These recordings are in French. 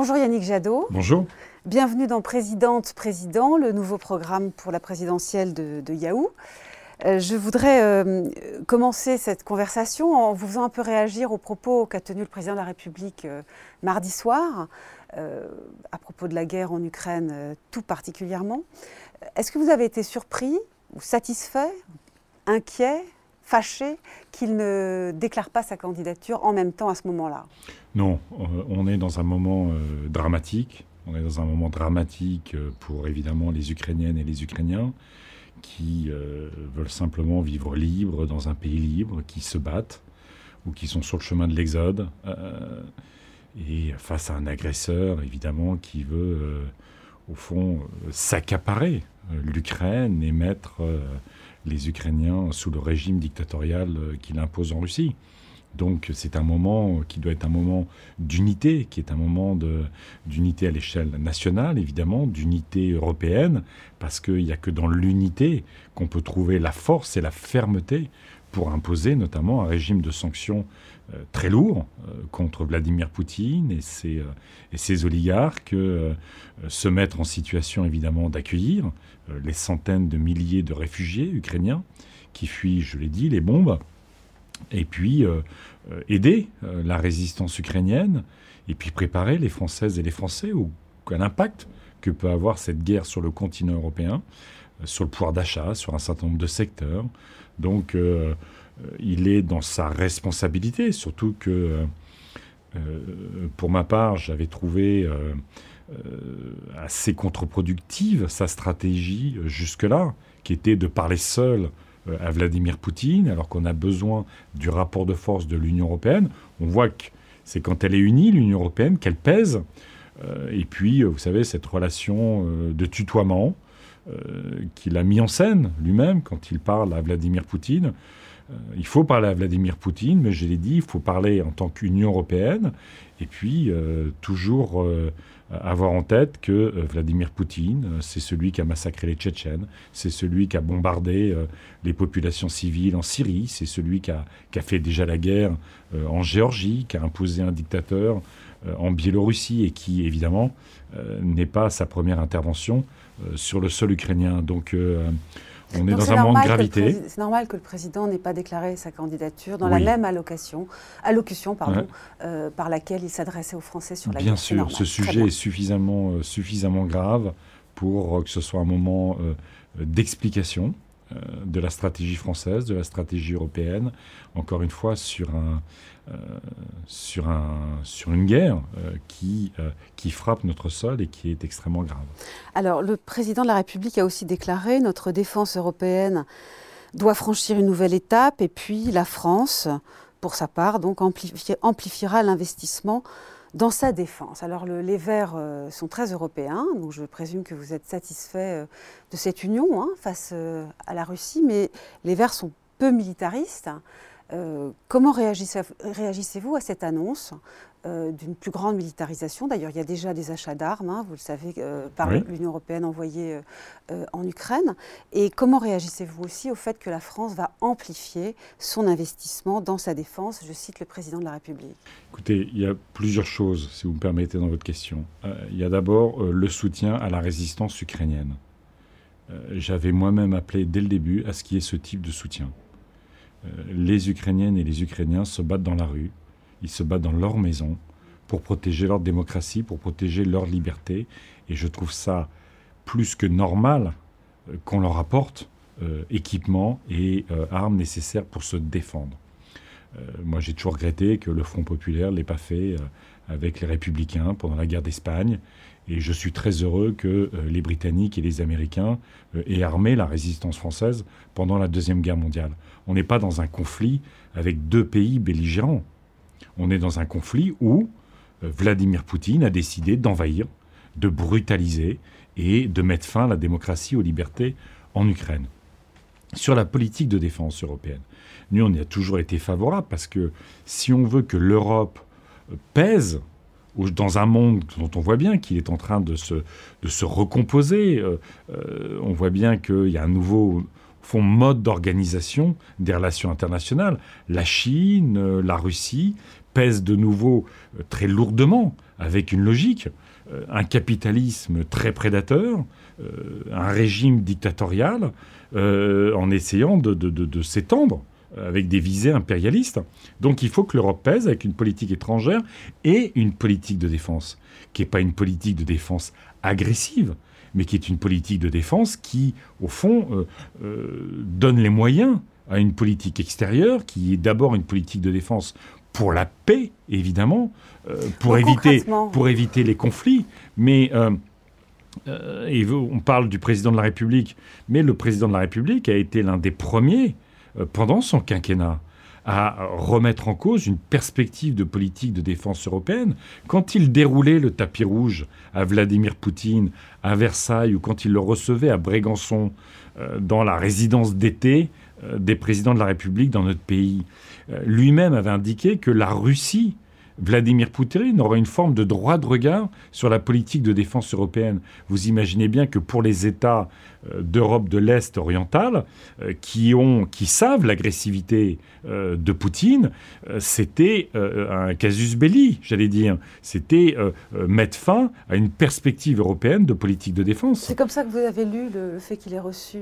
Bonjour Yannick Jadot. Bonjour. Bienvenue dans Présidente, Président, le nouveau programme pour la présidentielle de, Yahoo. Euh, je voudrais euh, commencer cette conversation en vous faisant un peu réagir aux propos qu'a tenu le président de la République euh, mardi soir, à propos de la guerre en Ukraine tout particulièrement. Est-ce que vous avez été surpris ou satisfait, inquiet fâché qu'il ne déclare pas sa candidature en même temps à ce moment-là Non, euh, on est dans un moment euh, dramatique. On est dans un moment dramatique euh, pour évidemment les Ukrainiennes et les Ukrainiens qui veulent simplement vivre libres dans un pays libre, qui se battent ou qui sont sur le chemin de l'exode. et face à un agresseur, évidemment, qui veut, au fond, s'accaparer l'Ukraine et mettre les Ukrainiens sous le régime dictatorial euh, qu'il impose en Russie. Donc c'est un moment qui doit être un moment d'unité, qui est un moment d'unité à l'échelle nationale, évidemment, d'unité européenne, parce qu'il n'y a que dans l'unité qu'on peut trouver la force et la fermeté pour imposer notamment un régime de sanctions très lourd euh, contre Vladimir Poutine et ses, ses oligarques, se mettre en situation évidemment d'accueillir euh, les centaines de milliers de réfugiés ukrainiens qui fuient, je l'ai dit, les bombes, et puis euh, euh, aider la résistance ukrainienne, et puis préparer les Françaises et les Français au, à l'impact que peut avoir cette guerre sur le continent européen, sur le pouvoir d'achat, sur un certain nombre de secteurs. Donc il est dans sa responsabilité, surtout que pour ma part, j'avais trouvé euh, assez contre-productive, sa stratégie euh, jusque-là, qui était de parler seul euh, à Vladimir Poutine, alors qu'on a besoin du rapport de force de l'Union européenne. On voit que c'est quand elle est unie, l'Union européenne, qu'elle pèse. et puis, vous savez, cette relation de tutoiement qu'il a mis en scène lui-même quand il parle à Vladimir Poutine. Il faut parler à Vladimir Poutine, mais je l'ai dit, il faut parler en tant qu'Union européenne, et puis toujours avoir en tête que euh, Vladimir Poutine, euh, c'est celui qui a massacré les Tchétchènes, c'est celui qui a bombardé euh, les populations civiles en Syrie, c'est celui qui a, fait déjà la guerre en Géorgie, qui a imposé un dictateur en Biélorussie et qui, évidemment, n'est pas sa première intervention sur le sol ukrainien. Donc, on est dans un moment de gravité. C'est normal que le président n'ait pas déclaré sa candidature dans la même allocation, allocution pardon, euh, par laquelle il s'adressait aux Français sur la Bien sûr, ce sujet est suffisamment, euh, suffisamment grave pour que ce soit un moment euh, d'explication de la stratégie française, de la stratégie européenne, encore une fois sur un, euh, sur, un, sur une guerre euh, qui, euh, qui frappe notre sol et qui est extrêmement grave. Alors, le président de la République a aussi déclaré notre défense européenne doit franchir une nouvelle étape et puis la France, pour sa part, donc amplifiera l'investissement dans sa défense. Alors les Verts sont très européens, donc je présume que vous êtes satisfait de cette union hein, face à la Russie, mais les Verts sont peu militaristes. Euh, comment réagissez-vous à cette annonce euh, d'une plus grande militarisation? D'ailleurs, il y a déjà des achats d'armes, hein, vous le savez, euh, par l'Union européenne envoyés en Ukraine. Et comment réagissez-vous aussi au fait que la France va amplifier son investissement dans sa défense? Je cite le président de la République. Écoutez, il y a plusieurs choses, si vous me permettez, dans votre question. il y a d'abord le soutien à la résistance ukrainienne. J'avais moi-même appelé dès le début à ce qu'il y ait ce type de soutien. Euh, les Ukrainiennes et les Ukrainiens se battent dans la rue, ils se battent dans leur maison pour protéger leur démocratie, pour protéger leur liberté. Et je trouve ça plus que normal euh, qu'on leur apporte euh, équipement et armes nécessaires pour se défendre. moi, j'ai toujours regretté que le Front populaire l'ait pas fait avec les Républicains pendant la guerre d'Espagne. Et je suis très heureux que les Britanniques et les Américains aient armé la résistance française pendant la Deuxième Guerre mondiale. On n'est pas dans un conflit avec deux pays belligérants. On est dans un conflit où euh, Vladimir Poutine a décidé d'envahir, de brutaliser et de mettre fin à la démocratie, aux libertés en Ukraine. Sur la politique de défense européenne, nous, on y a toujours été favorable parce que si on veut que l'Europe euh, pèse dans un monde dont on voit bien qu'il est en train de se, recomposer, euh, on voit bien qu'il y a un nouveau font mode d'organisation des relations internationales. La Chine, euh, la Russie pèsent de nouveau euh, très lourdement avec une logique, un capitalisme très prédateur, un régime dictatorial, en essayant de s'étendre avec des visées impérialistes. Donc il faut que l'Europe pèse avec une politique étrangère et une politique de défense, qui n'est pas une politique de défense agressive, mais qui est une politique de défense qui, au fond, euh, euh, donne les moyens à une politique extérieure, qui est d'abord une politique de défense pour la paix, évidemment, euh, pour, éviter, pour éviter les conflits, mais... et on parle du président de la République, mais le président de la République a été l'un des premiers euh, pendant son quinquennat à remettre en cause une perspective de politique de défense européenne. Quand il déroulait le tapis rouge à Vladimir Poutine à Versailles ou quand il le recevait à Brégançon euh, dans la résidence d'été euh, des présidents de la République dans notre pays, lui-même avait indiqué que la Russie Vladimir Poutine aurait une forme de droit de regard sur la politique de défense européenne. Vous imaginez bien que pour les États euh, d'Europe de l'Est orientale euh, qui, ont, qui savent l'agressivité euh, de Poutine, c'était un casus belli, j'allais dire. C'était mettre fin à une perspective européenne de politique de défense. C'est comme ça que vous avez lu le, fait qu'il ait reçu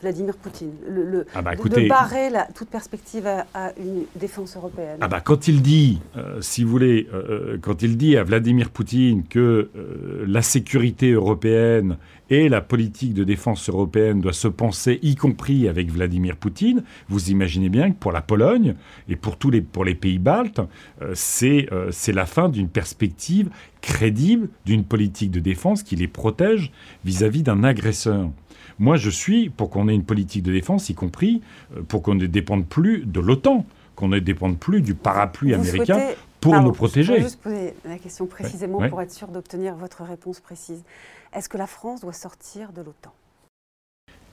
Vladimir Poutine, le, ah bah, de, barrer la, toute perspective à, une défense européenne. Ah bah, quand il dit, si vous voulez, quand il dit à Vladimir Poutine que la sécurité européenne et la politique de défense européenne doit se penser, y compris avec Vladimir Poutine. Vous imaginez bien que pour la Pologne et pour tous les, pour les pays baltes, euh, euh, c'est la fin d'une perspective crédible d'une politique de défense qui les protège vis-à-vis d'un agresseur. Moi, je suis pour qu'on ait une politique de défense, y compris euh, pour qu'on ne dépende plus de l'OTAN, qu'on ne dépende plus du parapluie américain pour nous protéger. Je vais juste poser la question précisément pour être sûr d'obtenir votre réponse précise. Est-ce que la France doit sortir de l'OTAN?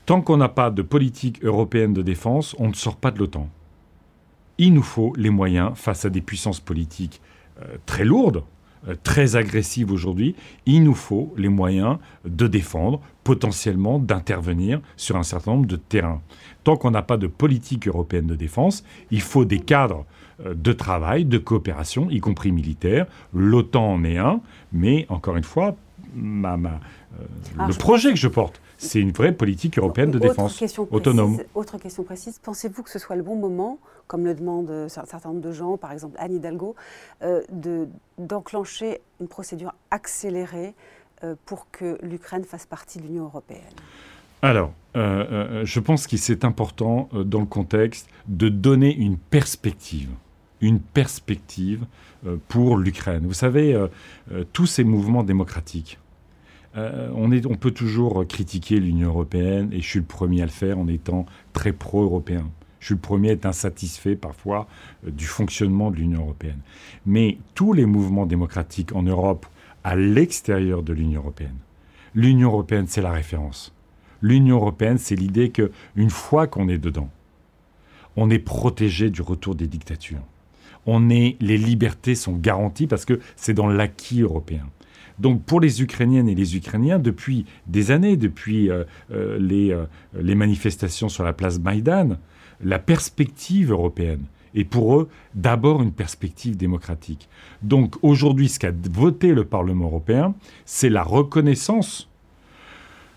Tant qu'on n'a pas de politique européenne de défense, on ne sort pas de l'OTAN. Il nous faut les moyens face à des puissances politiques euh, très lourdes, très agressives aujourd'hui. Il nous faut les moyens de défendre, potentiellement d'intervenir sur un certain nombre de terrains. Tant qu'on n'a pas de politique européenne de défense, il faut des cadres euh, de travail, de coopération, y compris militaire. L'OTAN en est un, mais encore une fois, ma, euh, le projet que je porte, c'est une vraie politique européenne de défense autonome. autre question précise, pensez-vous que ce soit le bon moment, comme le demandent un certain nombre de gens, par exemple Anne Hidalgo, euh, d'enclencher une procédure accélérée euh, pour que l'Ukraine fasse partie de l'Union européenne? Alors, je pense qu'il c'est important dans le contexte de donner une perspective une perspective euh, pour l'Ukraine. Vous savez, euh, euh, tous ces mouvements démocratiques, on, est, on peut toujours critiquer l'Union européenne, et je suis le premier à le faire en étant très pro-européen. Je suis le premier à être insatisfait parfois du fonctionnement de l'Union européenne. Mais tous les mouvements démocratiques en Europe, à l'extérieur de l'Union européenne, l'Union européenne, c'est la référence. L'Union européenne, c'est l'idée qu'une fois qu'on est dedans, on est protégé du retour des dictatures on est, les libertés sont garanties parce que c'est dans l'acquis européen. Donc pour les Ukrainiennes et les Ukrainiens, depuis des années, depuis euh, euh, les, euh, les, manifestations sur la place Maïdan, la perspective européenne est pour eux d'abord une perspective démocratique. Donc aujourd'hui, ce qu'a voté le Parlement européen, c'est la reconnaissance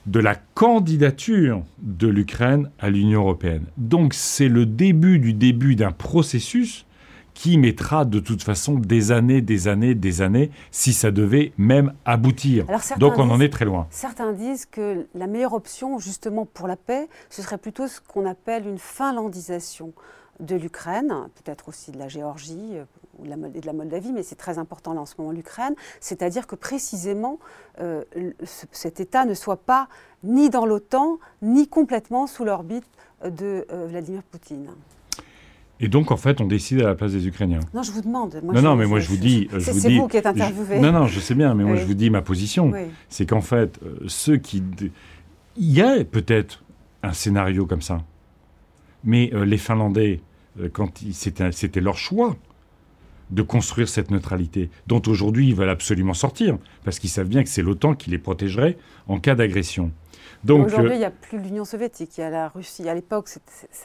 de la candidature de l'Ukraine à l'Union européenne. Donc c'est le début du début d'un processus qui mettra de toute façon des années, des années, des années, si ça devait même aboutir. Donc on en est très loin. Certains disent que la meilleure option, justement pour la paix, ce serait plutôt ce qu'on appelle une finlandisation de l'Ukraine, peut-être aussi de la Géorgie euh, ou de la Moldavie, mais c'est très important là en ce moment l'Ukraine, c'est-à-dire que précisément euh, cet État ne soit pas ni dans l'OTAN, ni complètement sous l'orbite de euh, Vladimir Poutine. Et donc, en fait, on décide à la place des Ukrainiens. Non, je vous demande. non, non, mais moi, je vous dis. C'est vous qui êtes interviewé. non, non, je sais bien, mais moi, je vous dis ma position. C'est qu'en fait, euh, ceux qui. Il y a peut-être un scénario comme ça. Mais euh, les Finlandais, euh, quand c'était leur choix de construire cette neutralité, dont aujourd'hui ils veulent absolument sortir, parce qu'ils savent bien que c'est l'OTAN qui les protégerait en cas d'agression. Donc aujourd'hui, euh, il n'y a plus l'Union soviétique, il y a la Russie. À l'époque,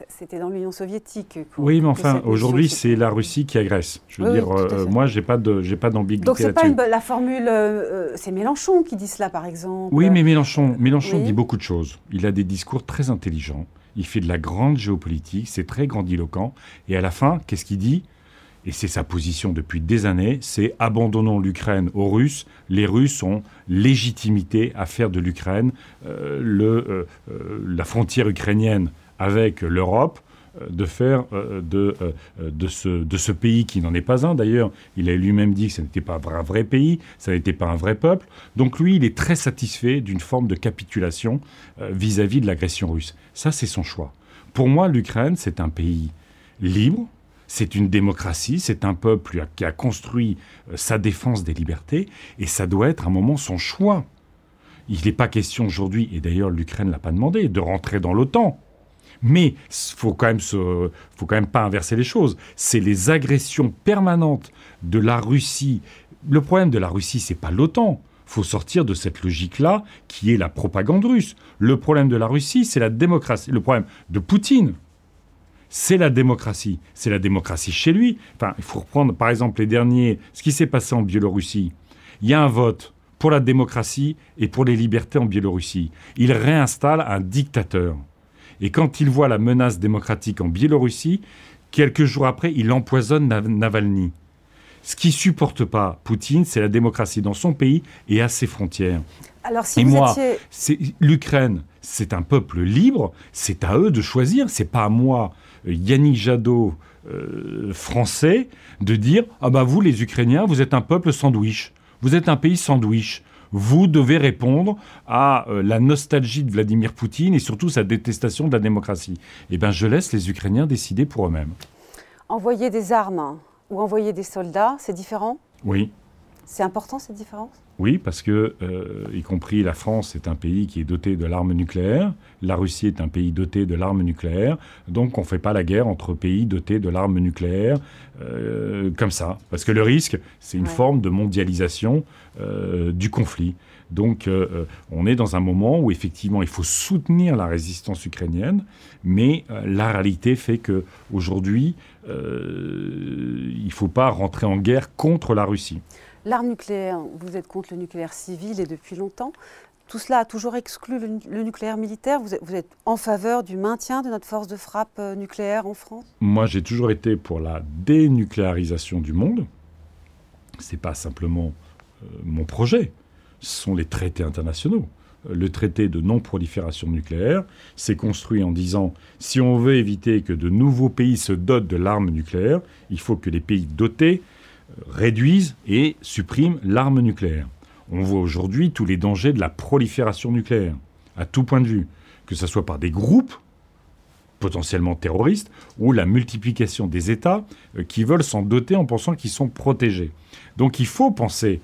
c'était dans l'Union soviétique. Oui, mais enfin, aujourd'hui, c'est la Russie qui agresse. Je veux dire, euh, moi, j'ai pas de, j'ai pas d'ambiguïté Donc c'est pas une, la formule. Euh, c'est Mélenchon qui dit cela, par exemple. Oui, mais Mélenchon, Mélenchon dit beaucoup de choses. Il a des discours très intelligents. Il fait de la grande géopolitique. C'est très grandiloquent. Et à la fin, qu'est-ce qu'il dit? Et c'est sa position depuis des années, c'est abandonnons l'Ukraine aux Russes. Les Russes ont légitimité à faire de l'Ukraine euh, euh, euh, la frontière ukrainienne avec l'Europe de faire de, ce, pays qui n'en est pas un. D'ailleurs, il a lui-même dit que ce n'était pas un vrai pays, ça n'était pas un vrai peuple. Donc lui, il est très satisfait d'une forme de capitulation vis-à-vis -vis de l'agression russe. Ça, c'est son choix. Pour moi, l'Ukraine, c'est un pays libre, c'est une démocratie, c'est un peuple qui a construit euh, sa défense des libertés, et ça doit être un moment son choix. Il n'est pas question aujourd'hui, et d'ailleurs l'Ukraine ne l'a pas demandé, de rentrer dans l'OTAN. Mais faut quand même faut quand même pas inverser les choses. C'est les agressions permanentes de la Russie. Le problème de la Russie, c'est pas l'OTAN. Faut sortir de cette logique-là, qui est la propagande russe. Le problème de la Russie, c'est la démocratie. Le problème de Poutine, c'est la démocratie. C'est la démocratie chez lui. Enfin, il faut reprendre, par exemple, les derniers, ce qui s'est passé en Biélorussie. Il y a un vote pour la démocratie et pour les libertés en Biélorussie. Il réinstalle un dictateur. Et quand il voit la menace démocratique en Biélorussie, quelques jours après, il empoisonne Navalny. Ce qui supporte pas Poutine, c'est la démocratie dans son pays et à ses frontières. Alors, si et moi, l'Ukraine, c'est un peuple libre, c'est à eux de choisir, c'est pas à moi Yannick Jadot euh, français de dire Ah bah vous, les Ukrainiens, vous êtes un peuple sandwich. Vous êtes un pays sandwich. Vous devez répondre à euh, la nostalgie de Vladimir Poutine et surtout sa détestation de la démocratie. Eh bien, je laisse les Ukrainiens décider pour eux-mêmes. Envoyer des armes ou envoyer des soldats, c'est différent? Oui. C'est important cette différence? Oui, parce que, euh, y compris la France est un pays qui est doté de l'arme nucléaire, la Russie est un pays doté de l'arme nucléaire, donc on ne fait pas la guerre entre pays dotés de l'arme nucléaire euh, comme ça. Parce que le risque, c'est une forme de mondialisation euh, du conflit. Donc on est dans un moment où effectivement il faut soutenir la résistance ukrainienne, mais la réalité fait que aujourd'hui il ne faut pas rentrer en guerre contre la Russie. L'arme nucléaire, vous êtes contre le nucléaire civil et depuis longtemps. Tout cela a toujours exclu le, nucléaire militaire. Vous êtes, en faveur du maintien de notre force de frappe euh, nucléaire en France? Moi, j'ai toujours été pour la dénucléarisation du monde. Ce n'est pas simplement euh, mon projet, ce sont les traités internationaux. Le traité de non-prolifération nucléaire s'est construit en disant si on veut éviter que de nouveaux pays se dotent de l'arme nucléaire, il faut que les pays dotés réduisent et suppriment l'arme nucléaire. On voit aujourd'hui tous les dangers de la prolifération nucléaire, à tout point de vue, que ce soit par des groupes potentiellement terroristes ou la multiplication des États euh, qui veulent s'en doter en pensant qu'ils sont protégés. Donc il faut penser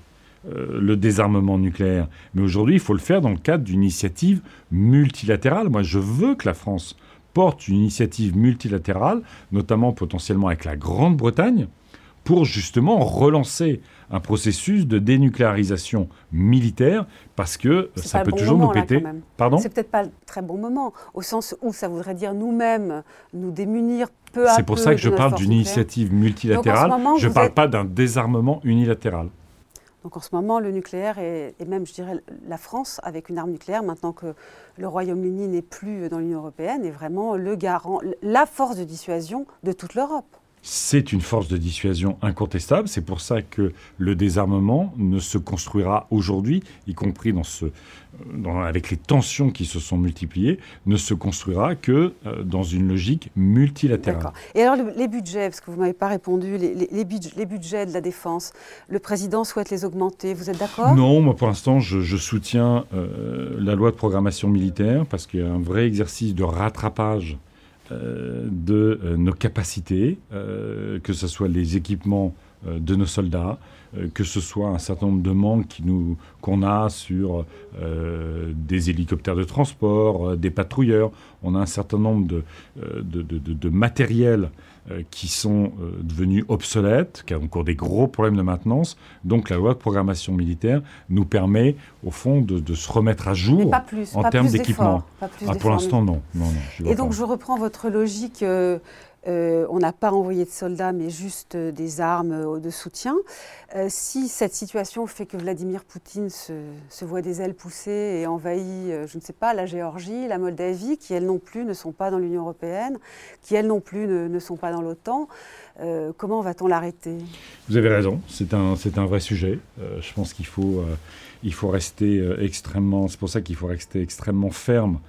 euh, le désarmement nucléaire, mais aujourd'hui il faut le faire dans le cadre d'une initiative multilatérale. Moi je veux que la France porte une initiative multilatérale, notamment potentiellement avec la Grande-Bretagne, pour justement relancer un processus de dénucléarisation militaire parce que ça peut toujours nous péter. Pardon? C'est peut-être pas le très bon moment, au sens où ça voudrait dire nous-mêmes nous démunir peu à peu. C'est pour ça que je parle d'une initiative multilatérale. je ne parle pas d'un désarmement unilatéral. Donc en ce moment, le nucléaire et, même, je dirais, la France avec une arme nucléaire, maintenant que le Royaume-Uni n'est plus dans l'Union européenne, est vraiment le garant, la force de dissuasion de toute l'Europe c'est une force de dissuasion incontestable. C'est pour ça que le désarmement ne se construira aujourd'hui, y compris dans ce, avec les tensions qui se sont multipliées, ne se construira que euh, dans une logique multilatérale. Et alors les budgets, parce que vous ne m'avez pas répondu, les, budgets, de la défense, le président souhaite les augmenter, vous êtes d'accord? Non, moi pour l'instant je, soutiens euh, la loi de programmation militaire parce qu'il y a un vrai exercice de rattrapage euh, de euh, nos capacités, euh, que ce soit les équipements de nos soldats, que ce soit un certain nombre de manques qu'on a sur des hélicoptères de transport, des patrouilleurs. On a un certain nombre de, de, qui sont euh, devenus obsolètes, qui ont encore des gros problèmes de maintenance. Donc la loi de programmation militaire nous permet, au fond, de, se remettre à jour en termes d'équipement. Ah, pour l'instant, non. non, non Et donc je reprends votre logique. Euh, euh, on n'a pas envoyé de soldats, mais juste euh, des armes euh, de soutien. si cette situation fait que Vladimir Poutine se, voit des ailes pousser et envahit, je ne sais pas, la Géorgie, la Moldavie, qui elles non plus ne sont pas dans l'Union européenne, qui elles non plus ne, sont pas dans l'OTAN, comment va-t-on l'arrêter? Vous avez raison, c'est un, un vrai sujet. je pense qu'il faut, il faut rester extrêmement, c'est pour ça qu'il faut rester extrêmement ferme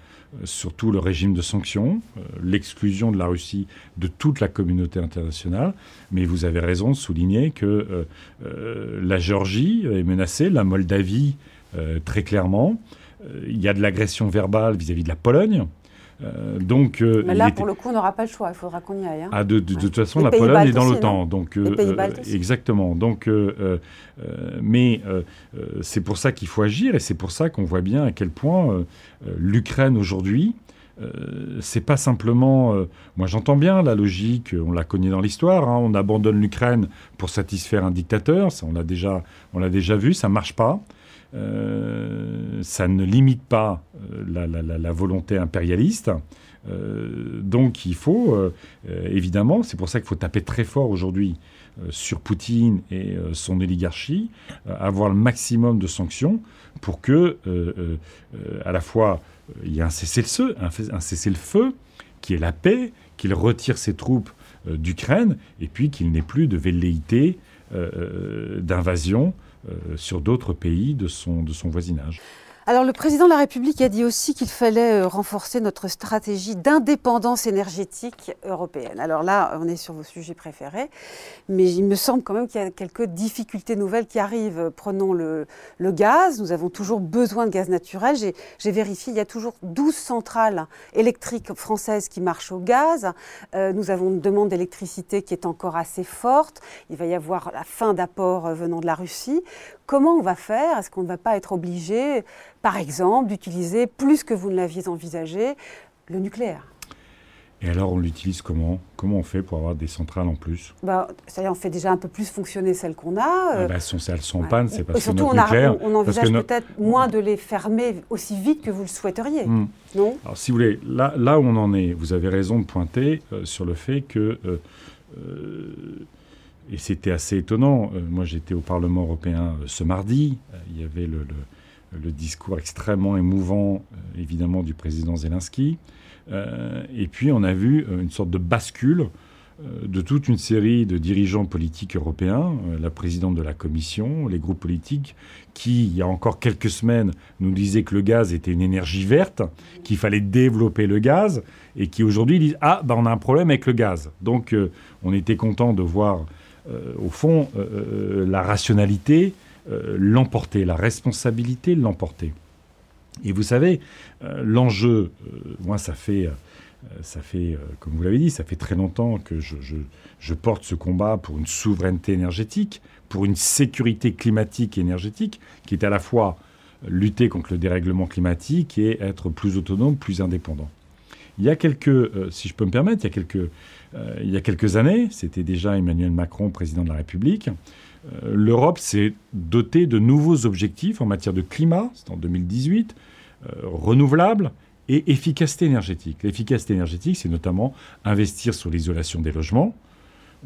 surtout le régime de sanctions, euh, l'exclusion de la Russie de toute la communauté internationale. Mais vous avez raison de souligner que euh, euh, la Géorgie est menacée, la Moldavie très clairement. Il y a de l'agression verbale vis-à-vis de la Pologne. Euh, donc, euh, mais là, pour le coup, on n'aura pas le choix. Il faudra qu'on y aille. Hein. Ah, de, toute façon, la Pologne est dans l'OTAN. Donc, euh, exactement. Donc, mais c'est pour ça qu'il faut agir et c'est pour ça qu'on voit bien à quel point l'Ukraine aujourd'hui. c'est pas simplement. moi, j'entends bien la logique. On la connaît dans l'histoire. Hein, on abandonne l'Ukraine pour satisfaire un dictateur. Ça, on l'a déjà, on l'a déjà vu. Ça marche pas. Euh, ça ne limite pas euh, la, volonté impérialiste. Euh, donc il faut, évidemment, c'est pour ça qu'il faut taper très fort aujourd'hui sur Poutine et son oligarchie, avoir le maximum de sanctions pour que, à la fois, il y ait un cessez-le-feu, un, cessez-le-feu qui est la paix, qu'il retire ses troupes d'Ukraine, et puis qu'il n'ait plus de velléité d'invasion sur d'autres pays de son, de son voisinage. Alors le président de la République a dit aussi qu'il fallait euh, renforcer notre stratégie d'indépendance énergétique européenne. Alors là, on est sur vos sujets préférés, mais il me semble quand même qu'il y a quelques difficultés nouvelles qui arrivent. Prenons le, gaz, nous avons toujours besoin de gaz naturel. J'ai vérifié, il y a toujours 12 centrales électriques françaises qui marchent au gaz. Euh, nous avons une demande d'électricité qui est encore assez forte. Il va y avoir la fin d'apports euh, venant de la Russie. Comment on va faire? Est-ce qu'on ne va pas être obligé, par exemple, d'utiliser, plus que vous ne l'aviez envisagé, le nucléaire et alors, on l'utilise comment? Comment on fait pour avoir des centrales en plus? Bah, Ça on fait déjà un peu plus fonctionner celles qu'on a. Euh. Ah bah, sont, elles sont en panne, c'est parce surtout, que nucléaire, on, envisage peut-être moins de les fermer aussi vite que vous le souhaiteriez, hmm. non? Alors, si vous voulez, là, là où on en est, vous avez raison de pointer euh, sur le fait que... Euh, et c'était assez étonnant. Euh, moi, j'étais au Parlement européen euh, ce mardi. Euh, il y avait le, discours extrêmement émouvant, évidemment, du président Zelensky. et puis, on a vu une sorte de bascule de toute une série de dirigeants politiques européens, la présidente de la Commission, les groupes politiques, qui, il y a encore quelques semaines, nous disaient que le gaz était une énergie verte, qu'il fallait développer le gaz, et qui aujourd'hui disent Ah, ben, on a un problème avec le gaz. Donc, on était content de voir euh, au fond, euh, euh, la rationalité l'emporter, la responsabilité l'emporter. Et vous savez, l'enjeu, moi, ça fait ça fait, comme vous l'avez dit, ça fait très longtemps que je, je, porte ce combat pour une souveraineté énergétique, pour une sécurité climatique et énergétique, qui est à la fois lutter contre le dérèglement climatique et être plus autonome, plus indépendant. Il y a quelques, si je peux me permettre, il y a quelques, euh, il y a quelques années, c'était déjà Emmanuel Macron, président de la République, euh, l'Europe s'est dotée de nouveaux objectifs en matière de climat, c'est en 2018, euh, renouvelable et efficacité énergétique. L'efficacité énergétique, c'est notamment investir sur l'isolation des logements.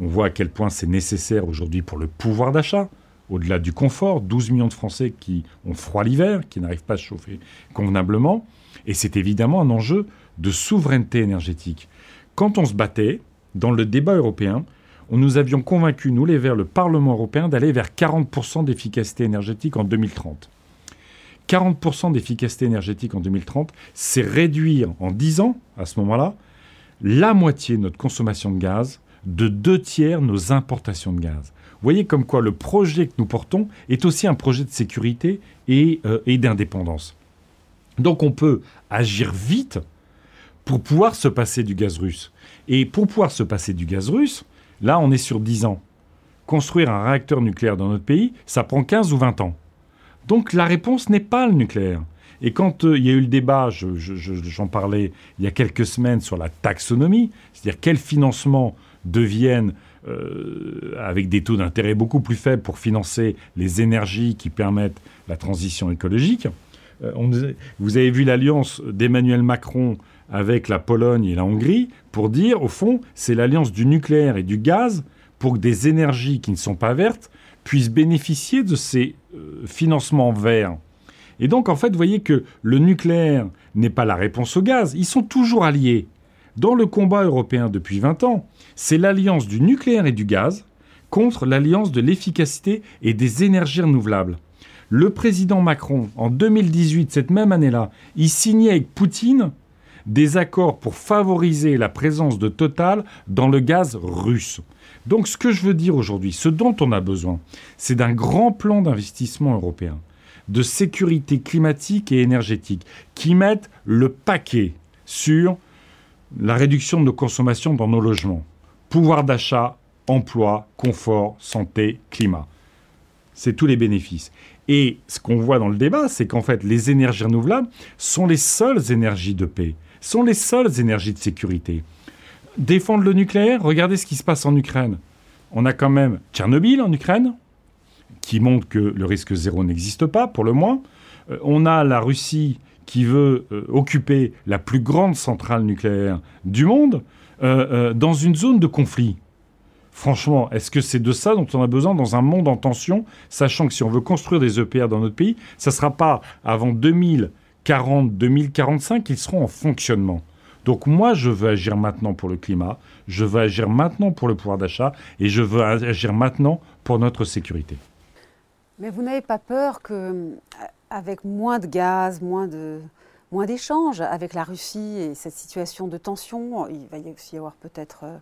On voit à quel point c'est nécessaire aujourd'hui pour le pouvoir d'achat, au-delà du confort. 12 millions de Français qui ont froid l'hiver, qui n'arrivent pas à se chauffer convenablement. Et c'est évidemment un enjeu de souveraineté énergétique. Quand on se battait, dans le débat européen, nous avions convaincu, nous les Verts, le Parlement européen d'aller vers 40% d'efficacité énergétique en 2030. 40% d'efficacité énergétique en 2030, c'est réduire en 10 ans, à ce moment-là, la moitié de notre consommation de gaz, de deux tiers nos importations de gaz. Vous voyez comme quoi le projet que nous portons est aussi un projet de sécurité et, euh, et d'indépendance. Donc on peut agir vite pour pouvoir se passer du gaz russe. Et pour pouvoir se passer du gaz russe, là, on est sur 10 ans. construire un réacteur nucléaire dans notre pays, ça prend 15 ou 20 ans. Donc la réponse n'est pas le nucléaire. Et quand euh, il y a eu le débat, j'en parlais il y a quelques semaines sur la taxonomie, c'est-à-dire quels financements deviennent euh, avec des taux d'intérêt beaucoup plus faibles pour financer les énergies qui permettent la transition écologique. Euh, vous avez vu l'alliance d'Emmanuel Macron avec la Pologne et la Hongrie pour dire, au fond, c'est l'alliance du nucléaire et du gaz pour que des énergies qui ne sont pas vertes puissent bénéficier de ces financements verts. Et donc, en fait, vous voyez que le nucléaire n'est pas la réponse au gaz. Ils sont toujours alliés. Dans le combat européen depuis 20 ans, c'est l'alliance du nucléaire et du gaz contre l'alliance de l'efficacité et des énergies renouvelables. Le président Macron, en 2018, cette même année-là, il signait avec Poutine des accords pour favoriser la présence de Total dans le gaz russe. Donc ce que je veux dire aujourd'hui, ce dont on a besoin, c'est d'un grand plan d'investissement européen de sécurité climatique et énergétique qui mettent le paquet sur la réduction de nos consommations dans nos logements. Pouvoir d'achat, emploi, confort, santé, climat. C'est tous les bénéfices. Et ce qu'on voit dans le débat, c'est qu'en fait, les énergies renouvelables sont les seules énergies de paix, sont les seules énergies de sécurité. Défendre le nucléaire, regardez ce qui se passe en Ukraine. On a quand même Tchernobyl en Ukraine, qui montre que le risque zéro n'existe pas, pour le moins. Euh, on a la Russie qui veut euh, occuper la plus grande centrale nucléaire du monde euh, dans une zone de conflit. Franchement, est-ce que c'est de ça dont on a besoin dans un monde en tension, sachant que si on veut construire des EPR dans notre pays, ça ne sera pas avant 2040, 2045 qu'ils seront en fonctionnement. Donc moi, je veux agir maintenant pour le climat, je veux agir maintenant pour le pouvoir d'achat et je veux agir maintenant pour notre sécurité. Mais vous n'avez pas peur que, avec moins de gaz, moins de moins d'échanges avec la Russie et cette situation de tension, il va aussi y avoir peut-être euh,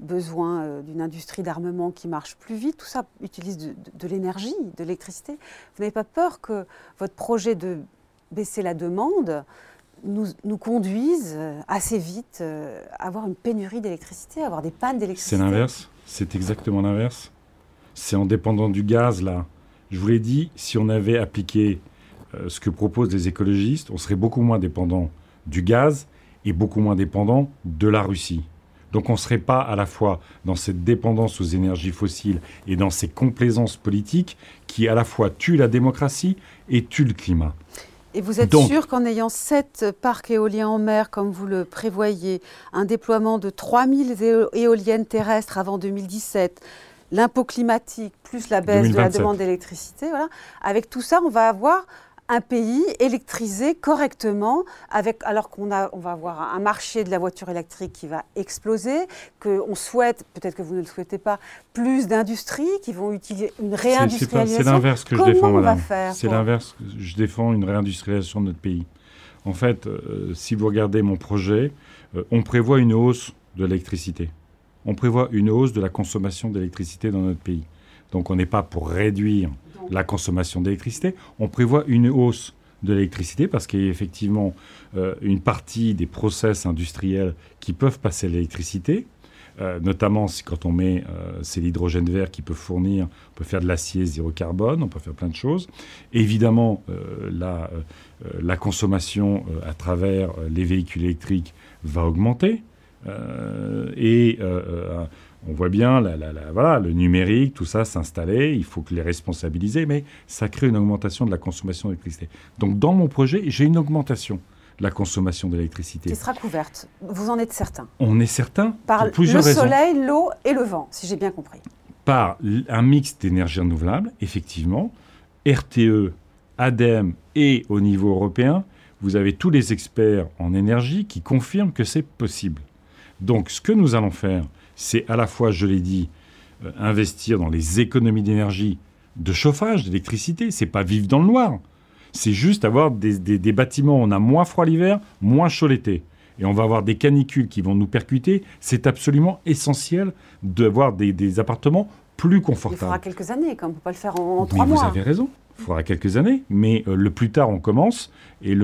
besoin euh, d'une industrie d'armement qui marche plus vite. Tout ça utilise de, l'énergie, de l'électricité. Vous n'avez pas peur que votre projet de baisser la demande nous, nous conduise assez vite à avoir une pénurie d'électricité, à avoir des pannes d'électricité C'est l'inverse. C'est exactement l'inverse. C'est en dépendant du gaz, là, je vous l'ai dit, si on avait appliqué euh, ce que proposent les écologistes, on serait beaucoup moins dépendant du gaz et beaucoup moins dépendant de la Russie. Donc on ne serait pas à la fois dans cette dépendance aux énergies fossiles et dans ces complaisances politiques qui à la fois tuent la démocratie et tuent le climat. Et vous êtes sûr qu'en ayant sept parcs éoliens en mer, comme vous le prévoyez, un déploiement de 3000 éoliennes terrestres avant 2017, l'impôt climatique plus la baisse de la demande d'électricité, voilà. avec tout ça, on va avoir un pays électrisé correctement, avec, alors qu'on on va avoir un marché de la voiture électrique qui va exploser, qu'on souhaite, peut-être que vous ne le souhaitez pas, plus d'industries qui vont utiliser une réindustrialisation. C'est l'inverse que je défends, madame. C'est l'inverse. Je défends une réindustrialisation de notre pays. En fait, euh, si vous regardez mon projet, euh, on prévoit une hausse de l'électricité on prévoit une hausse de la consommation d'électricité dans notre pays. Donc on n'est pas pour réduire la consommation d'électricité, on prévoit une hausse de l'électricité parce qu'il y a effectivement euh, une partie des process industriels qui peuvent passer l'électricité. Euh, notamment si quand on met euh, c'est l'hydrogène vert qui peut fournir, on peut faire de l'acier zéro carbone, on peut faire plein de choses. Évidemment, la, la, consommation à travers les véhicules électriques va augmenter. Et on voit bien la, voilà, le numérique, tout ça s'installer, il faut que les responsabiliser, mais ça crée une augmentation de la consommation d'électricité. Donc dans mon projet, j'ai une augmentation de la consommation d'électricité. Qui sera couverte, vous en êtes certain On est certain Par plusieurs le soleil, l'eau et le vent, si j'ai bien compris. Par un mix d'énergie renouvelable, effectivement, RTE, ADEME et au niveau européen, vous avez tous les experts en énergie qui confirment que c'est possible. Donc ce que nous allons faire, c'est à la fois, je l'ai dit, euh, investir dans les économies d'énergie, de chauffage, d'électricité. C'est pas vivre dans le noir. C'est juste avoir des, bâtiments, on a moins froid l'hiver, moins chaud l'été. Et on va avoir des canicules qui vont nous percuter. C'est absolument essentiel d'avoir des, appartements plus confortables. Il faudra quelques années, quand on ne peut pas le faire en, trois mois. Vous avez raison. Il faudra quelques années, mais euh, le plus tard on commence. Et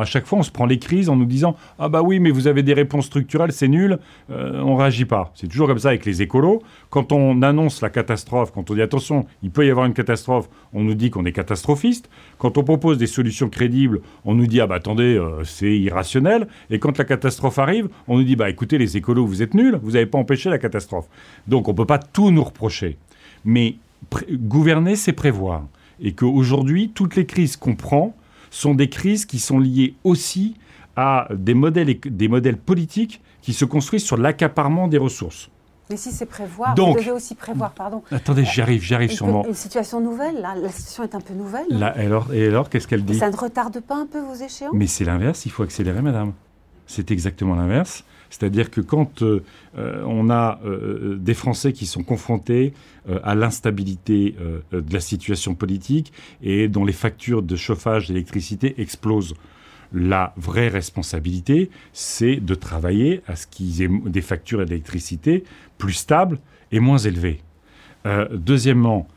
à chaque fois, on se prend les crises en nous disant Ah, bah oui, mais vous avez des réponses structurelles, c'est nul, euh, on réagit pas. C'est toujours comme ça avec les écolos. Quand on annonce la catastrophe, quand on dit Attention, il peut y avoir une catastrophe, on nous dit qu'on est catastrophiste. Quand on propose des solutions crédibles, on nous dit Ah, bah attendez, euh, c'est irrationnel. Et quand la catastrophe arrive, on nous dit Bah écoutez, les écolos, vous êtes nuls, vous n'avez pas empêché la catastrophe. Donc on ne peut pas tout nous reprocher. Mais gouverner, c'est prévoir et qu'aujourd'hui, toutes les crises qu'on prend sont des crises qui sont liées aussi à des modèles, des modèles politiques qui se construisent sur l'accaparement des ressources. Mais si c'est prévoir, Donc, vous devez aussi prévoir, pardon. Attendez, j'y arrive, j'y arrive sûrement. Une situation nouvelle, là, la situation est un peu nouvelle. Là, alors, et alors qu'est-ce qu'elle dit Ça ne retarde pas un peu vos échéances? Mais c'est l'inverse, il faut accélérer, madame. C'est exactement l'inverse. C'est-à-dire que quand euh, euh, on a euh, des Français qui sont confrontés à l'instabilité de la situation politique et dont les factures de chauffage d'électricité explosent, la vraie responsabilité, c'est de travailler à ce qu'ils aient des factures d'électricité plus stables et moins élevées. deuxièmement,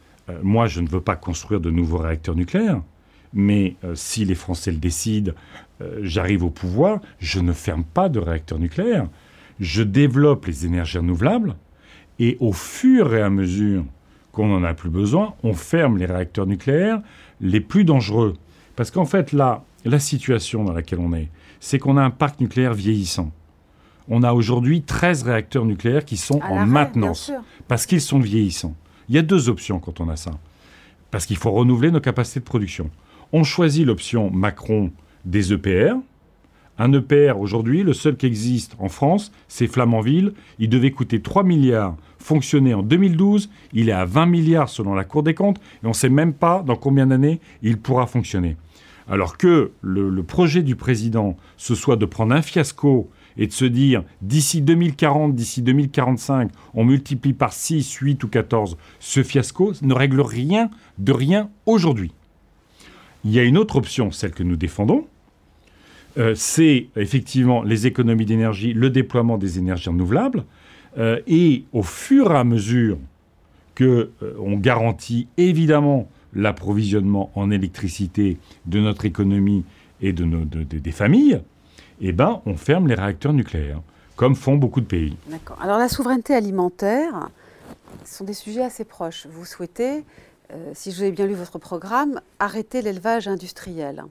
moi, je ne veux pas construire de nouveaux réacteurs nucléaires, mais si les Français le décident, euh, j'arrive au pouvoir, je ne ferme pas de réacteurs nucléaires. Je développe les énergies renouvelables et au fur et à mesure qu'on n'en a plus besoin, on ferme les réacteurs nucléaires les plus dangereux. Parce qu'en fait, là, la situation dans laquelle on est, c'est qu'on a un parc nucléaire vieillissant. On a aujourd'hui 13 réacteurs nucléaires qui sont en maintenance parce qu'ils sont vieillissants. Il y a deux options quand on a ça. Parce qu'il faut renouveler nos capacités de production. On choisit l'option Macron des EPR. Un EPR aujourd'hui, le seul qui existe en France, c'est Flamanville. Il devait coûter 3 milliards, fonctionner en 2012. Il est à 20 milliards selon la Cour des comptes et on ne sait même pas dans combien d'années il pourra fonctionner. Alors que le, le, projet du président, ce soit de prendre un fiasco et de se dire d'ici 2040, d'ici 2045, on multiplie par 6, 8 ou 14 ce fiasco, ne règle rien de rien aujourd'hui. Il y a une autre option, celle que nous défendons, euh, c'est effectivement les économies d'énergie, le déploiement des énergies renouvelables. Euh, et au fur et à mesure que euh, on garantit évidemment l'approvisionnement en électricité de notre économie et de nos, des familles, eh ben, on ferme les réacteurs nucléaires, comme font beaucoup de pays. D'accord. Alors la souveraineté alimentaire, ce sont des sujets assez proches. Vous souhaitez, si je vous ai bien lu votre programme, arrêter l'élevage industriel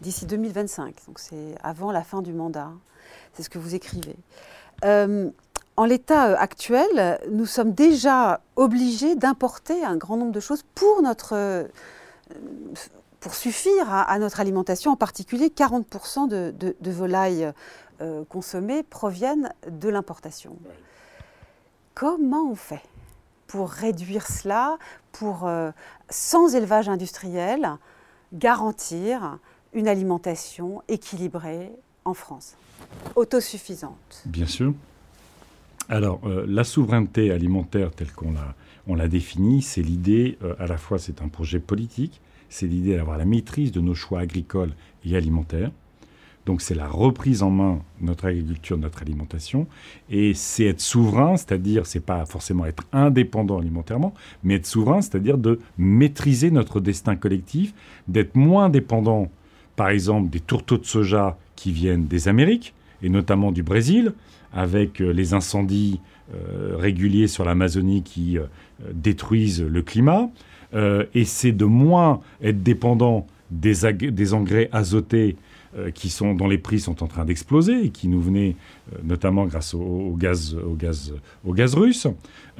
d'ici 2025. Donc c'est avant la fin du mandat. C'est ce que vous écrivez. Euh, en l'état euh, actuel, nous sommes déjà obligés d'importer un grand nombre de choses pour notre euh, pour suffire à, notre alimentation, en particulier 40% de, volailles consommées proviennent de l'importation. Comment on fait? Pour réduire cela, pour, sans élevage industriel, garantir une alimentation équilibrée en France, autosuffisante. Bien sûr. Alors, euh, la souveraineté alimentaire telle qu'on l'a, on l'a définie, c'est l'idée, euh, à la fois c'est un projet politique, c'est l'idée d'avoir la maîtrise de nos choix agricoles et alimentaires. Donc c'est la reprise en main de notre agriculture, de notre alimentation, et c'est être souverain, c'est-à-dire c'est pas forcément être indépendant alimentairement, mais être souverain, c'est-à-dire de maîtriser notre destin collectif, d'être moins dépendant par exemple des tourteaux de soja qui viennent des Amériques, et notamment du Brésil, avec euh, les incendies euh, réguliers sur l'Amazonie qui euh, détruisent le climat. et c'est de moins être dépendant des, des engrais azotés qui sont, dont les prix sont en train d'exploser et qui nous venaient notamment grâce au, gaz, au, gaz, au gaz russe.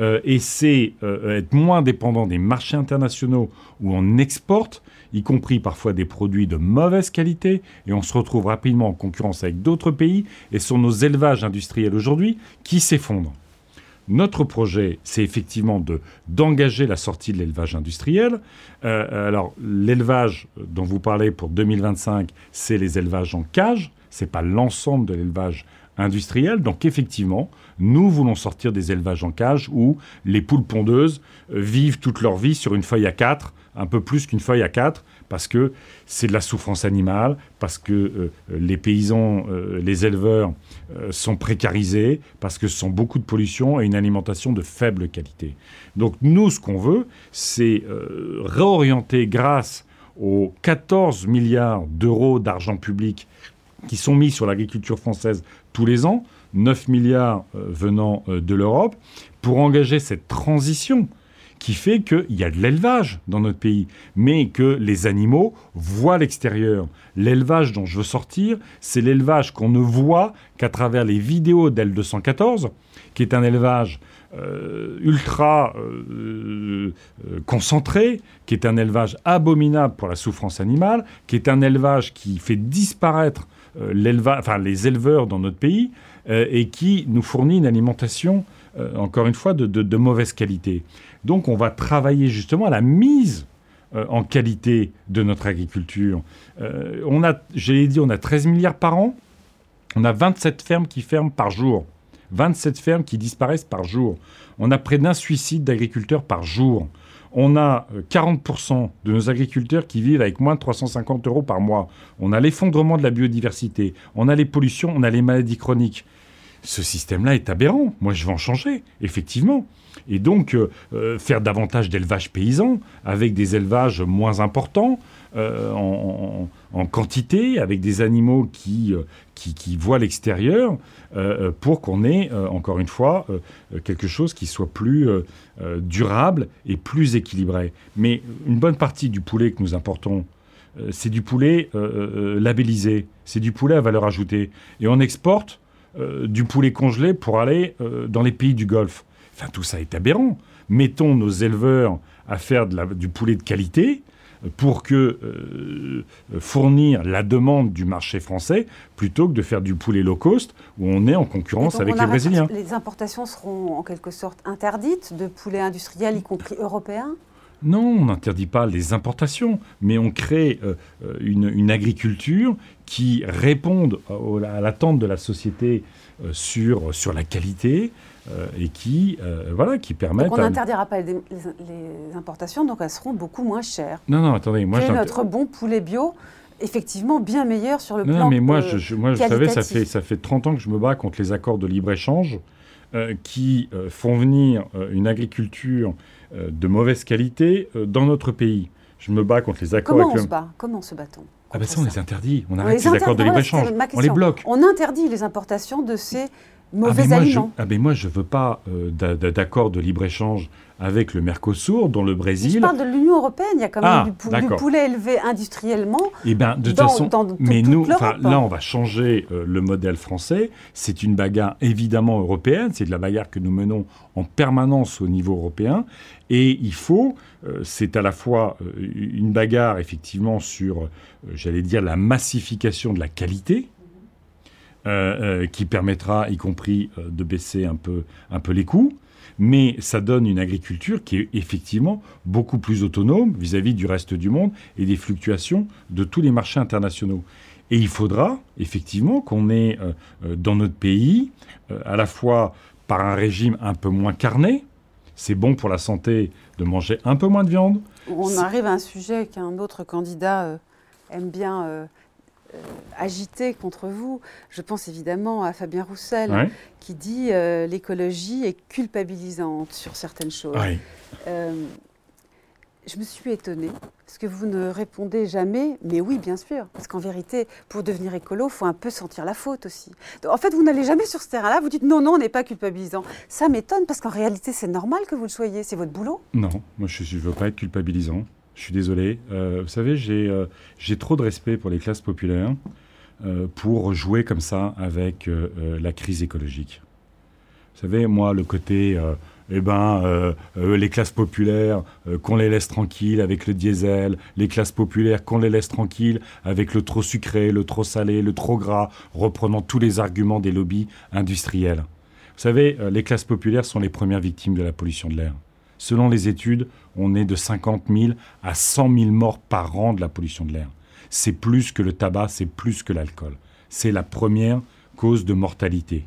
et c'est être moins dépendant des marchés internationaux où on exporte y compris parfois des produits de mauvaise qualité, et on se retrouve rapidement en concurrence avec d'autres pays, et sont nos élevages industriels aujourd'hui qui s'effondrent. Notre projet, c'est effectivement de, d'engager la sortie de l'élevage industriel. Euh, alors, l'élevage dont vous parlez pour 2025, c'est les élevages en cage, c'est pas l'ensemble de l'élevage industriel. Donc effectivement, nous voulons sortir des élevages en cage où les poules pondeuses euh, vivent toute leur vie sur une feuille à quatre, un peu plus qu'une feuille à quatre, parce que c'est de la souffrance animale, parce que euh, les paysans, euh, les éleveurs euh, sont précarisés, parce que ce sont beaucoup de pollution et une alimentation de faible qualité. Donc nous, ce qu'on veut, c'est réorienter grâce aux 14 milliards d'euros d'argent public qui sont mis sur l'agriculture française tous les ans, 9 milliards venant de l'Europe, pour engager cette transition qui fait qu'il y a de l'élevage dans notre pays, mais que les animaux voient l'extérieur. L'élevage dont je veux sortir, c'est l'élevage qu'on ne voit qu'à travers les vidéos d'L214, qui est un élevage euh, ultra euh, euh, concentré, qui est un élevage abominable pour la souffrance animale, qui est un élevage qui fait disparaître les éleveurs dans notre pays et qui nous fournit une alimentation, encore une fois, de mauvaise qualité. Donc on va travailler justement à la mise euh, en qualité de notre agriculture. Euh, on a, j'ai dit, on a 13 milliards par an. On a 27 fermes qui ferment par jour. 27 fermes qui disparaissent par jour. On a près d'un suicide d'agriculteurs par jour. On a 40% euh, de nos agriculteurs qui vivent avec moins de 350 euros par mois. On a l'effondrement de la biodiversité. On a les pollutions, on a les maladies chroniques. Ce système-là est aberrant. Moi, je veux en changer, effectivement et donc euh, euh, faire davantage d'élevage paysan avec des élevages moins importants euh, en, quantité, avec des animaux qui, qui, voient l'extérieur, pour qu'on ait, encore une fois, quelque chose qui soit plus durable et plus équilibré. Mais une bonne partie du poulet que nous importons, c'est du poulet labellisé, c'est du poulet à valeur ajoutée. Et on exporte du poulet congelé pour aller dans les pays du Golfe. Enfin, tout ça est aberrant. Mettons nos éleveurs à faire du poulet de qualité pour que euh, fournir la demande du marché français plutôt que de faire du poulet low cost où on est en concurrence avec les Brésiliens. Les importations seront en quelque sorte interdites de poulet industriel, y compris européen? Non, on n'interdit pas les importations, mais on crée euh, une, agriculture qui réponde à l'attente de la société euh, sur, sur la qualité, euh, et qui, euh, voilà, qui permettent. Donc on n'interdira pas les, importations, donc elles seront beaucoup moins chères. Non, non, attendez, moi. Notre bon poulet bio effectivement bien meilleur sur le plan. Non, mais moi, je, moi, vous savez, ça fait, ça fait 30 ans que je me bats contre les accords de libre-échange euh, qui font venir une agriculture de mauvaise qualité dans notre pays. Je me bats contre les accords. Comment on se bat? Comment se bat-on ah ben ça, on les interdit. On arrête les, accords de libre-échange. On les bloque. On interdit les importations de ces mauvais ah, aliments. ah ben moi, je ne veux pas euh, d'accord de libre-échange avec le Mercosur, dont le Brésil. je parle de l'Union européenne. Il y a quand même ah, du, poulet élevé industriellement. Eh ben, de toute façon, mais nous, là, on va changer euh, le modèle français. C'est une bagarre évidemment européenne. C'est de la bagarre que nous menons en permanence au niveau européen. Et il faut, euh, c'est à la fois une bagarre effectivement sur, j'allais dire, la massification de la qualité euh, euh, qui permettra, y compris, euh, de baisser un peu, un peu les coûts. Mais ça donne une agriculture qui est effectivement beaucoup plus autonome vis-à-vis du reste du monde et des fluctuations de tous les marchés internationaux. Et il faudra effectivement qu'on ait dans notre pays, à la fois par un régime un peu moins carné, c'est bon pour la santé de manger un peu moins de viande. On arrive à un sujet qu'un autre candidat aime bien euh, agité contre vous. Je pense évidemment à Fabien Roussel qui dit euh, l'écologie est culpabilisante sur certaines choses. Euh, je me suis étonnée parce que vous ne répondez jamais, mais oui, bien sûr, parce qu'en vérité, pour devenir écolo, il faut un peu sentir la faute aussi. En fait, vous n'allez jamais sur ce terrain-là, vous dites non, non, on n'est pas culpabilisant. Ça m'étonne parce qu'en réalité, c'est normal que vous le soyez, c'est votre boulot. Non, moi je ne veux pas être culpabilisant. Je suis désolé. Euh, vous savez, euh, j'ai trop de respect pour les classes populaires euh, pour jouer comme ça avec la crise écologique. Vous savez, moi, le côté, eh ben, les classes populaires, qu'on les laisse tranquilles avec le diesel, les classes populaires, qu'on les laisse tranquilles avec le trop sucré, le trop salé, le trop gras, reprenant tous les arguments des lobbies industriels. Vous savez, les classes populaires sont les premières victimes de la pollution de l'air. Selon les études, on est de 50 000 à 100 000 morts par an de la pollution de l'air. C'est plus que le tabac, c'est plus que l'alcool. C'est la première cause de mortalité.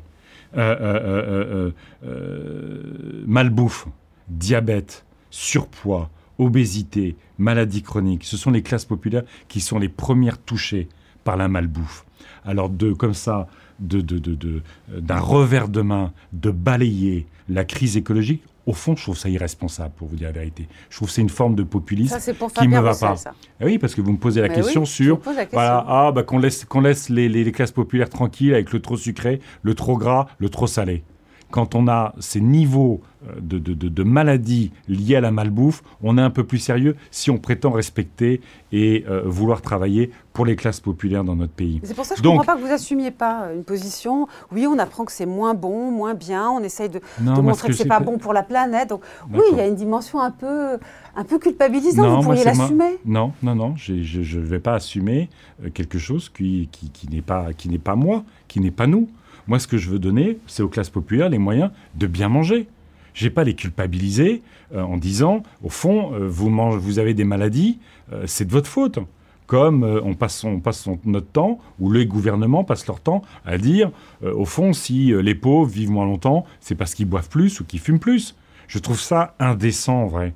Euh, euh, euh, malbouffe, diabète, surpoids, obésité, maladies chroniques, ce sont les classes populaires qui sont les premières touchées par la malbouffe. Alors de comme ça, d'un de, de, d'un revers de main, de balayer la crise écologique, au fond, je trouve ça irresponsable, pour vous dire la vérité. Je trouve que c'est une forme de populisme qui ne me va pas. Ah oui, parce que vous me posez la question sur, voilà, ah, bah, qu'on laisse, qu'on laisse les, les, classes populaires tranquilles avec le trop sucré, le trop gras, le trop salé quand on a ces niveaux euh, de, de, maladies liées à la malbouffe, on est un peu plus sérieux si on prétend respecter et euh, vouloir travailler pour les classes populaires dans notre pays. C'est pour ça que je ne comprends pas que vous assumiez pas euh, une position. Oui, on apprend que c'est moins bon, moins bien, on essaye de, montrer que, ce n'est pas bon pour la planète. Donc oui, il y a une dimension un peu, un peu culpabilisante. vous pourriez l'assumer Non, non, non, je ne vais pas assumer quelque chose qui, qui, qui n'est pas, pas moi, qui n'est pas nous. Moi, ce que je veux donner, c'est aux classes populaires les moyens de bien manger. Je n'ai pas les culpabiliser euh, en disant, au fond, euh, vous, avez des maladies, euh, c'est de votre faute. Comme on passe, on passe notre temps, ou les gouvernements passent leur temps à dire, au fond, si les pauvres vivent moins longtemps, c'est parce qu'ils boivent plus ou qu'ils fument plus. Je trouve ça indécent, en vrai.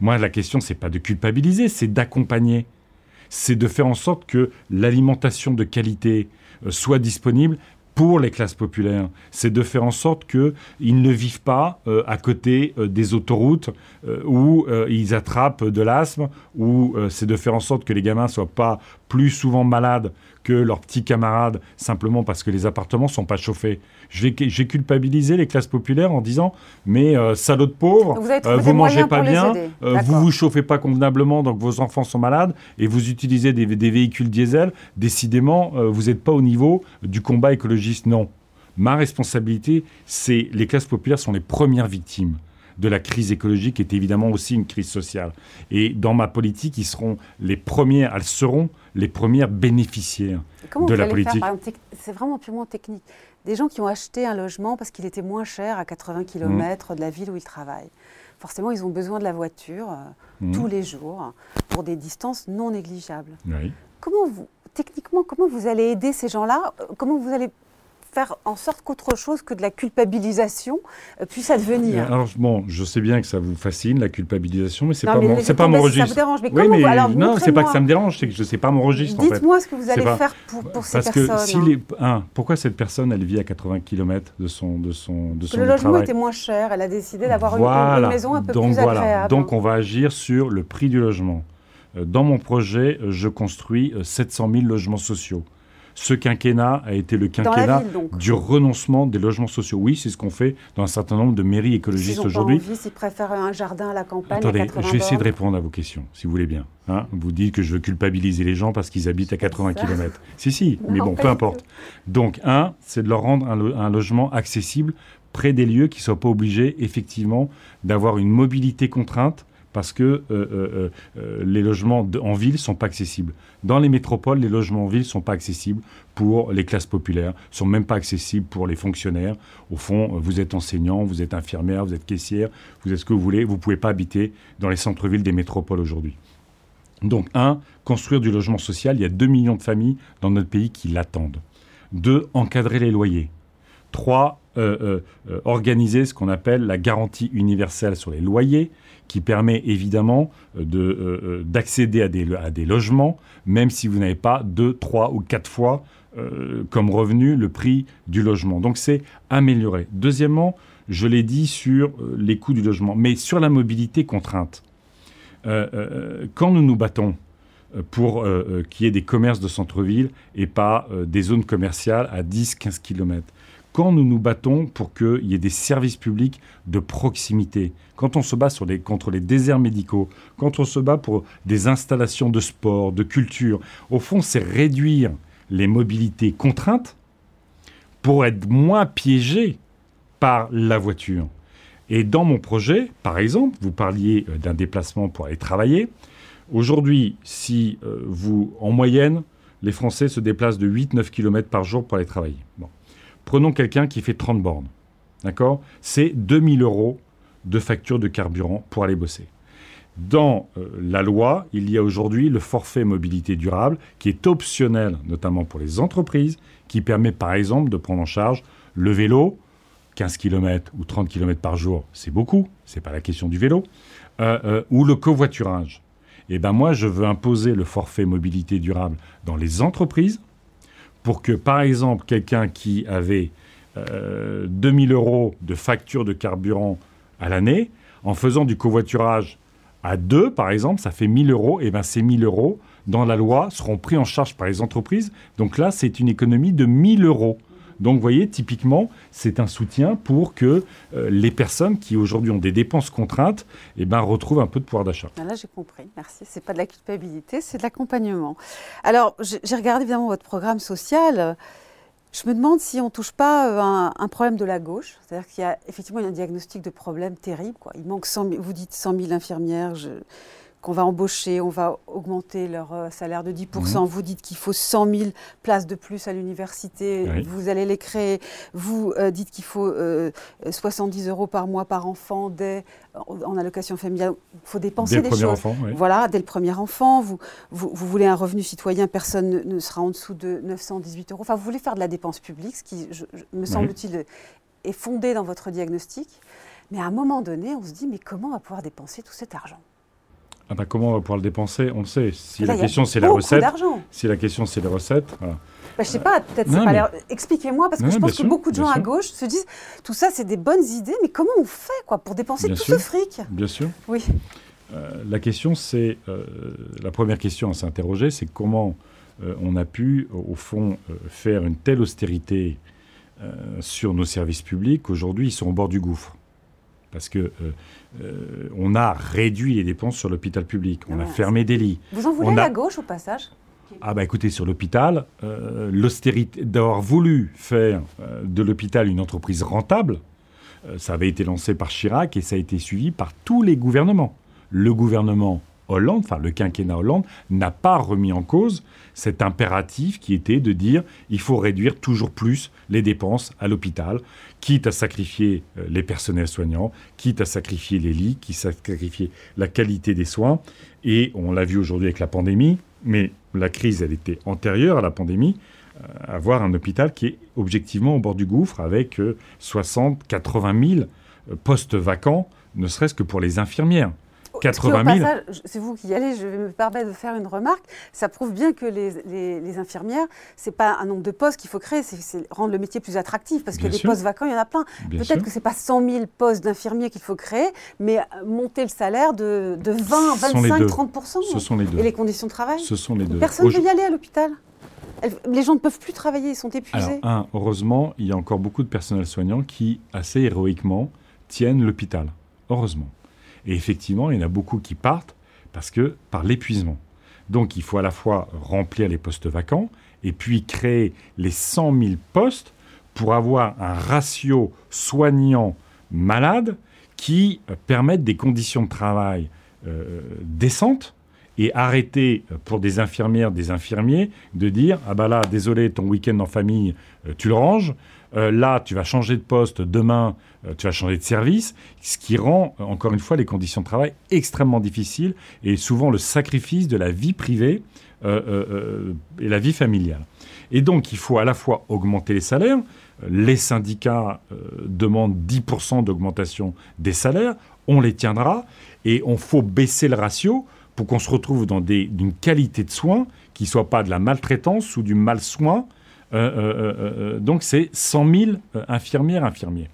Moi, la question, c'est pas de culpabiliser, c'est d'accompagner. C'est de faire en sorte que l'alimentation de qualité soit disponible pour les classes populaires, c'est de faire en sorte qu'ils ne vivent pas euh, à côté euh, des autoroutes euh, où ils attrapent de l'asthme, ou c'est de faire en sorte que les gamins soient pas plus souvent malades que leurs petits camarades simplement parce que les appartements sont pas chauffés. J'ai culpabilisé les classes populaires en disant mais euh, salauds de pauvres, vous, euh, mangez pas bien, euh, vous vous chauffez pas convenablement donc vos enfants sont malades et vous utilisez des, des véhicules diesel. Décidément, vous n'êtes pas au niveau du combat Non, ma responsabilité, c'est les classes populaires sont les premières victimes de la crise écologique est évidemment aussi une crise sociale. Et dans ma politique, ils seront les premières, elles seront les premières bénéficiaires de la politique. C'est vraiment purement technique. Des gens qui ont acheté un logement parce qu'il était moins cher à 80 km mmh. de la ville où ils travaillent. Forcément, ils ont besoin de la voiture euh, mmh. tous les jours pour des distances non négligeables. Comment vous, techniquement, comment vous allez aider ces gens-là? Comment vous allez faire en sorte qu'autre chose que de la culpabilisation euh, puisse advenir. Alors bon, je sais bien que ça vous fascine la culpabilisation, mais c'est pas mon, c'est pas mon registre. Ça vous dérange, mais comment alors, non, c'est pas que ça me dérange, c'est que je sais pas mon registre. Dites-moi ce que vous allez faire pour, pour ces Parce personnes. que si les, un, pourquoi cette personne elle vit à 80 km de son de son de son Le logement était moins cher, elle a décidé d'avoir une, maison un peu Donc, plus voilà. agréable. Donc on va agir sur le prix du logement. Euh, dans mon projet, euh, je construis 700 000 logements sociaux. Ce quinquennat a été le quinquennat du renoncement des logements sociaux. Oui, c'est ce qu'on fait dans un certain nombre de mairies écologistes aujourd'hui. S'ils préfèrent un jardin à la campagne. Attendez, je vais essayer de répondre à vos questions, si vous voulez bien. Hein. vous dites que je veux culpabiliser les gens parce qu'ils habitent à 80 km. Si, si, mais bon, peu importe. Donc, un, c'est de leur rendre un, logement accessible près des lieux qui ne soient pas obligés, effectivement, d'avoir une mobilité contrainte parce que euh, euh, euh, les logements en ville ne sont pas accessibles. Dans les métropoles, les logements en ville ne sont pas accessibles pour les classes populaires, ne sont même pas accessibles pour les fonctionnaires. Au fond, vous êtes enseignant, vous êtes infirmière, vous êtes caissière, vous êtes ce que vous voulez, vous ne pouvez pas habiter dans les centres-villes des métropoles aujourd'hui. Donc, un, construire du logement social, il y a 2 millions de familles dans notre pays qui l'attendent. Deux, encadrer les loyers. Trois, organiser ce qu'on appelle la garantie universelle sur les loyers, qui permet évidemment euh, euh, euh, d'accéder à des, à des logements, même si vous n'avez pas deux, trois ou quatre fois comme revenu le prix du logement. Donc c'est amélioré. Deuxièmement, je l'ai dit sur les coûts du logement, mais sur la mobilité contrainte. quand nous nous battons pour qu'il y ait des commerces de centre-ville et pas des zones commerciales à 10-15 km, quand nous nous battons pour qu'il y ait des services publics de proximité, quand on se bat contre les déserts médicaux, quand on se bat pour des installations de sport, de culture, au fond, c'est réduire les mobilités contraintes pour être moins piégé par la voiture. Et dans mon projet, par exemple, vous parliez euh, d'un déplacement pour aller travailler. Aujourd'hui, si euh, vous, en moyenne, les Français se déplacent de 8-9 km par jour pour aller travailler. Bon. Prenons quelqu'un qui fait 30 bornes. D'accord? C'est 2000 euros de facture de carburant pour aller bosser. Dans euh, la loi, il y a aujourd'hui le forfait mobilité durable qui est optionnel, notamment pour les entreprises, qui permet par exemple de prendre en charge le vélo, 15 km ou 30 km par jour, c'est beaucoup, c'est pas la question du vélo, ou le covoiturage. Et eh ben moi, je veux imposer le forfait mobilité durable dans les entreprises pour que, par exemple, quelqu'un qui avait 2000 euros de facture de carburant à l'année, en faisant du covoiturage à deux, par exemple, ça fait 1000 euros. Et bien ces 1000 euros, dans la loi, seront pris en charge par les entreprises. Donc là, c'est une économie de 1000 euros. Donc, vous voyez, typiquement, c'est un soutien pour que euh, les personnes qui aujourd'hui ont des dépenses contraintes eh ben, retrouvent un peu de pouvoir d'achat. Ah, là, j'ai compris. Merci. Ce n'est pas de la culpabilité, c'est de l'accompagnement. Alors, j'ai regardé évidemment votre programme social. Je me demande si on ne touche pas euh, un, problème de la gauche. C'est-à-dire qu'il y a effectivement un diagnostic de problème terrible. Il manque 100 000, vous dites 100 000 infirmières. Qu'on va embaucher, on va augmenter leur euh, salaire de 10%. Mhm. Vous dites qu'il faut 100 000 places de plus à l'université, vous allez les créer. Vous euh, dites qu'il faut 70 euh, euros par mois par enfant dès, en, allocation familiale. Il faut dépenser dès des le choses. Enfant, Voilà, dès le premier enfant. Vous, vous, voulez un revenu citoyen, personne ne, sera en dessous de 918 euros. Enfin, vous voulez faire de la dépense publique, ce qui, me semble-t-il, est fondé dans votre diagnostic. Mais à un moment donné, on se dit, mais comment on va pouvoir dépenser tout cet argent? Ah bah, comment on va pouvoir le dépenser? On le sait. Si la question c'est la recette, si la question c'est les recettes. Voilà. Bah, je sais pas, peut-être c'est pas Expliquez-moi, parce que je pense que beaucoup de gens à gauche se disent tout ça, c'est des bonnes idées, mais comment on fait quoi pour dépenser tout ce fric? Bien sûr. Oui. Euh, la question, c'est euh, la première question à s'interroger, c'est comment euh, on a pu, au fond, faire une telle austérité sur nos services publics qu'aujourd'hui ils sont au bord du gouffre parce que euh, euh, on a réduit les dépenses sur l'hôpital public, on a fermé des lits. Vous en voulez la gauche au passage? Ah bah écoutez, sur l'hôpital, euh, l'austérité, d'avoir voulu faire de l'hôpital une entreprise rentable, ça avait été lancé par Chirac et ça a été suivi par tous les gouvernements. Le gouvernement Hollande, enfin le quinquennat Hollande, n'a pas remis en cause cet impératif qui était de dire il faut réduire toujours plus les dépenses à l'hôpital, quitte à sacrifier euh, les personnels soignants, quitte à sacrifier les lits, quitte à sacrifier la qualité des soins. Et on l'a vu aujourd'hui avec la pandémie, mais la crise, elle était antérieure à la pandémie, euh, avoir un hôpital qui est objectivement au bord du gouffre avec 60, 80 000 postes vacants, ne serait-ce que pour les infirmières. 80 000. C'est vous qui y allez, je vais me permettre de faire une remarque. Ça prouve bien que les, les, infirmières, ce n'est pas un nombre de postes qu'il faut créer, c'est rendre le métier plus attractif, parce que des postes vacants, il y en a plein. Peut-être que ce n'est pas 100 000 postes d'infirmiers qu'il faut créer, mais monter le salaire de, de 20, 25, 30 Ce sont les deux. Et les conditions de travail Ce sont les deux. Personne ne veut y aller à l'hôpital. Les gens ne peuvent plus travailler, ils sont épuisés. Alors, un, heureusement, il y a encore beaucoup de personnels soignants qui, assez héroïquement, tiennent l'hôpital. Heureusement. Et effectivement, il y en a beaucoup qui partent parce que par l'épuisement. Donc il faut à la fois remplir les postes vacants et puis créer les 100 000 postes pour avoir un ratio soignant-malade qui permette des conditions de travail euh, décentes et arrêter pour des infirmières, des infirmiers de dire ah bah là désolé ton week-end en famille euh, tu le ranges, euh, là, tu vas changer de poste, demain, euh, tu vas changer de service, ce qui rend, euh, encore une fois, les conditions de travail extrêmement difficiles et souvent le sacrifice de la vie privée et la vie familiale. Et donc, il faut à la fois augmenter les salaires. Les syndicats demandent 10% d'augmentation des salaires. On les tiendra. Et on faut baisser le ratio pour qu'on se retrouve dans d'une qualité de soins qui ne soit pas de la maltraitance ou du mal euh, euh, euh, donc c'est 100 000 infirmières, infirmiers.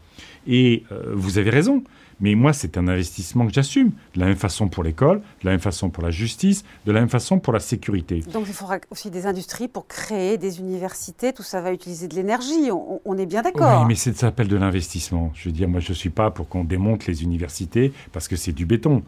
Et vous avez raison. Mais moi, c'est un investissement que j'assume. De la même façon pour l'école, de la même façon pour la justice, de la même façon pour la sécurité. Donc il faudra aussi des industries pour créer des universités. Tout ça va utiliser de l'énergie. On, est bien d'accord. Oui, mais ça s'appelle de l'investissement. Je veux dire, moi, je ne suis pas pour qu'on démonte les universités parce que c'est du béton.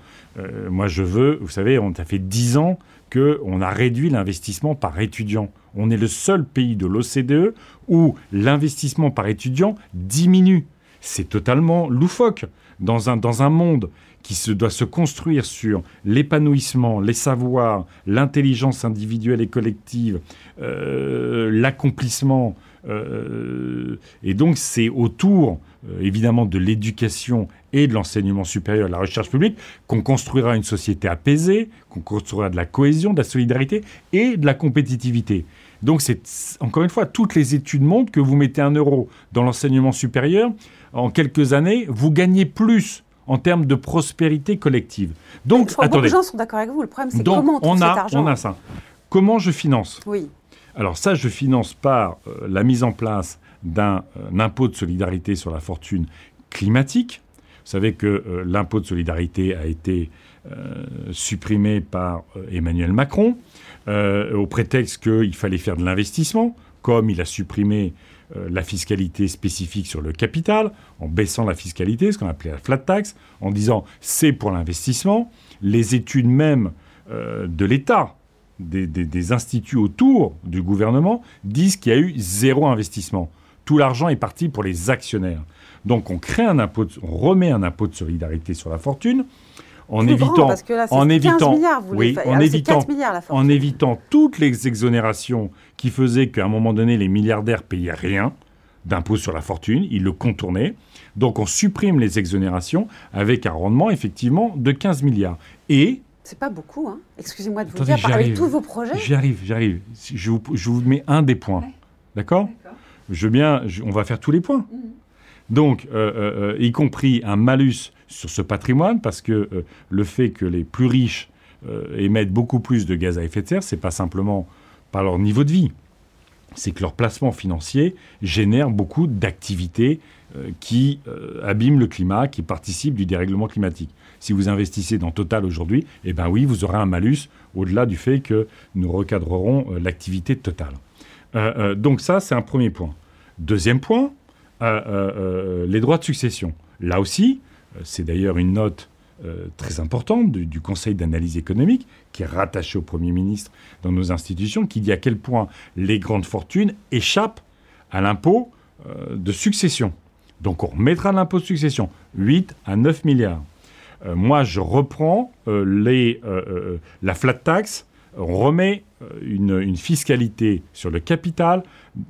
moi, je veux, vous savez, on a fait 10 ans qu'on a réduit l'investissement par étudiant. On est le seul pays de l'OCDE où l'investissement par étudiant diminue. C'est totalement loufoque. Dans un, dans un monde qui se, doit se construire sur l'épanouissement, les savoirs, l'intelligence individuelle et collective, euh, l'accomplissement, et donc c'est autour, évidemment, de l'éducation et de l'enseignement supérieur de la recherche publique qu'on construira une société apaisée, qu'on construira de la cohésion, de la solidarité et de la compétitivité. Donc c'est encore une fois, toutes les études montrent que vous mettez un euro dans l'enseignement supérieur, en quelques années, vous gagnez plus en termes de prospérité collective. Donc, attendez. Beaucoup de gens sont d'accord avec vous. Le problème, c'est comment on, on a, cet argent. On a ça. Comment je finance? Oui. Alors ça, je finance par euh, la mise en place d'un euh, impôt de solidarité sur la fortune climatique. Vous savez que euh, l'impôt de solidarité a été supprimé par Emmanuel Macron au prétexte qu'il fallait faire de l'investissement, comme il a supprimé la fiscalité spécifique sur le capital, en baissant la fiscalité, ce qu'on appelait la flat tax, en disant c'est pour l'investissement. Les études même de l'État, des, instituts autour du gouvernement, disent qu'il y a eu zéro investissement. Tout l'argent est parti pour les actionnaires. Donc on crée un impôt, on remet un impôt de solidarité sur la fortune en évitant, en évitant, oui, en évitant, en évitant toutes les exonérations qui faisaient qu'à un moment donné les milliardaires payaient rien d'impôt sur la fortune, ils le contournaient. Donc on supprime les exonérations avec un rendement effectivement de 15 milliards. Et c'est pas beaucoup, hein. excusez-moi de vous dire, avec tous vos projets. J'y arrive, j'y arrive. Je vous, je vous, mets un des points. D'accord? Je veux bien, on va faire tous les points. Mhm. Donc, euh, euh, euh, y compris un malus sur ce patrimoine, parce que le fait que les plus riches émettent beaucoup plus de gaz à effet de serre, c'est pas simplement par leur niveau de vie, c'est que leur placement financier génère beaucoup d'activités qui abîment le climat, qui participent du dérèglement climatique. Si vous investissez dans Total aujourd'hui, eh bien oui, vous aurez un malus au-delà du fait que nous recadrerons l'activité de Total. donc ça, c'est un premier point. Deuxième point, euh, euh, les droits de succession. Là aussi, euh, c'est d'ailleurs une note très importante du, Conseil d'analyse économique, qui est rattaché au Premier ministre dans nos institutions, qui dit à quel point les grandes fortunes échappent à l'impôt de succession. Donc on remettra l'impôt de succession, 8 à 9 milliards. Moi, je reprends les, la flat tax, on remet une, fiscalité sur le capital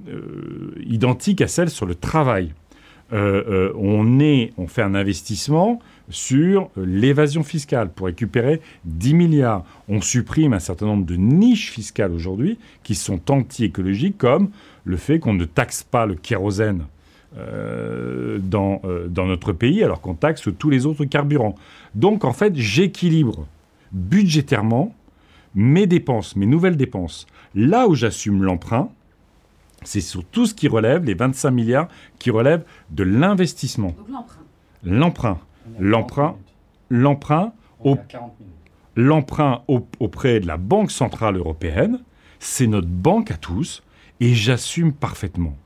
euh, identique à celle sur le travail. Euh, euh, on, on fait un investissement sur l'évasion fiscale pour récupérer 10 milliards. On supprime un certain nombre de niches fiscales aujourd'hui qui sont anti-écologiques, comme le fait qu'on ne taxe pas le kérosène dans, dans notre pays alors qu'on taxe tous les autres carburants. Donc en fait, j'équilibre budgétairement mes dépenses, mes nouvelles dépenses. Là où j'assume l'emprunt, c'est sur tout ce qui relève, les 25 milliards qui relèvent de l'investissement. L'emprunt. L'emprunt. L'emprunt. L'emprunt auprès de la Banque Centrale Européenne, c'est notre banque à tous, et j'assume parfaitement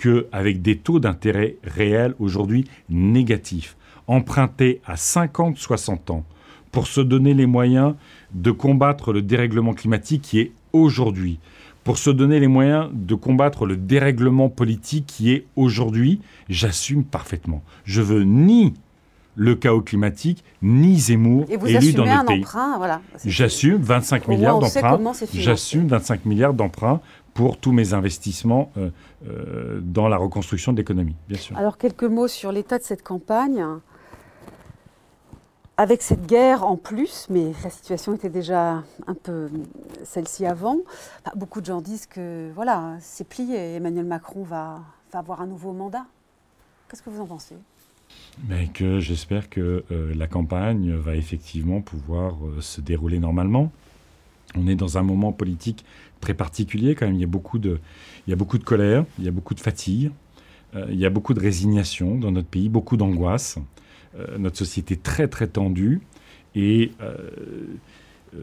qu'avec des taux d'intérêt réels aujourd'hui négatifs, empruntés à 50-60 ans, pour se donner les moyens de combattre le dérèglement climatique qui est aujourd'hui, pour se donner les moyens de combattre le dérèglement politique qui est aujourd'hui, j'assume parfaitement. Je veux ni le chaos climatique, ni Zemmour élu dans notre pays. voilà. J'assume 25 milliards d'emprunts. J'assume 25 milliards d'emprunts pour tous mes investissements euh, euh, dans la reconstruction de l'économie, bien sûr. Alors quelques mots sur l'état de cette campagne avec cette guerre en plus, mais la situation était déjà un peu celle-ci avant, beaucoup de gens disent que voilà, c'est plié, Emmanuel Macron va, avoir un nouveau mandat. Qu'est-ce que vous en pensez? Mais que j'espère que euh, la campagne va effectivement pouvoir euh, se dérouler normalement. On est dans un moment politique très particulier quand même. Il y a beaucoup de, il y a beaucoup de colère, il y a beaucoup de fatigue, euh, il y a beaucoup de résignation dans notre pays, beaucoup d'angoisse. Euh, notre société très très tendue et euh,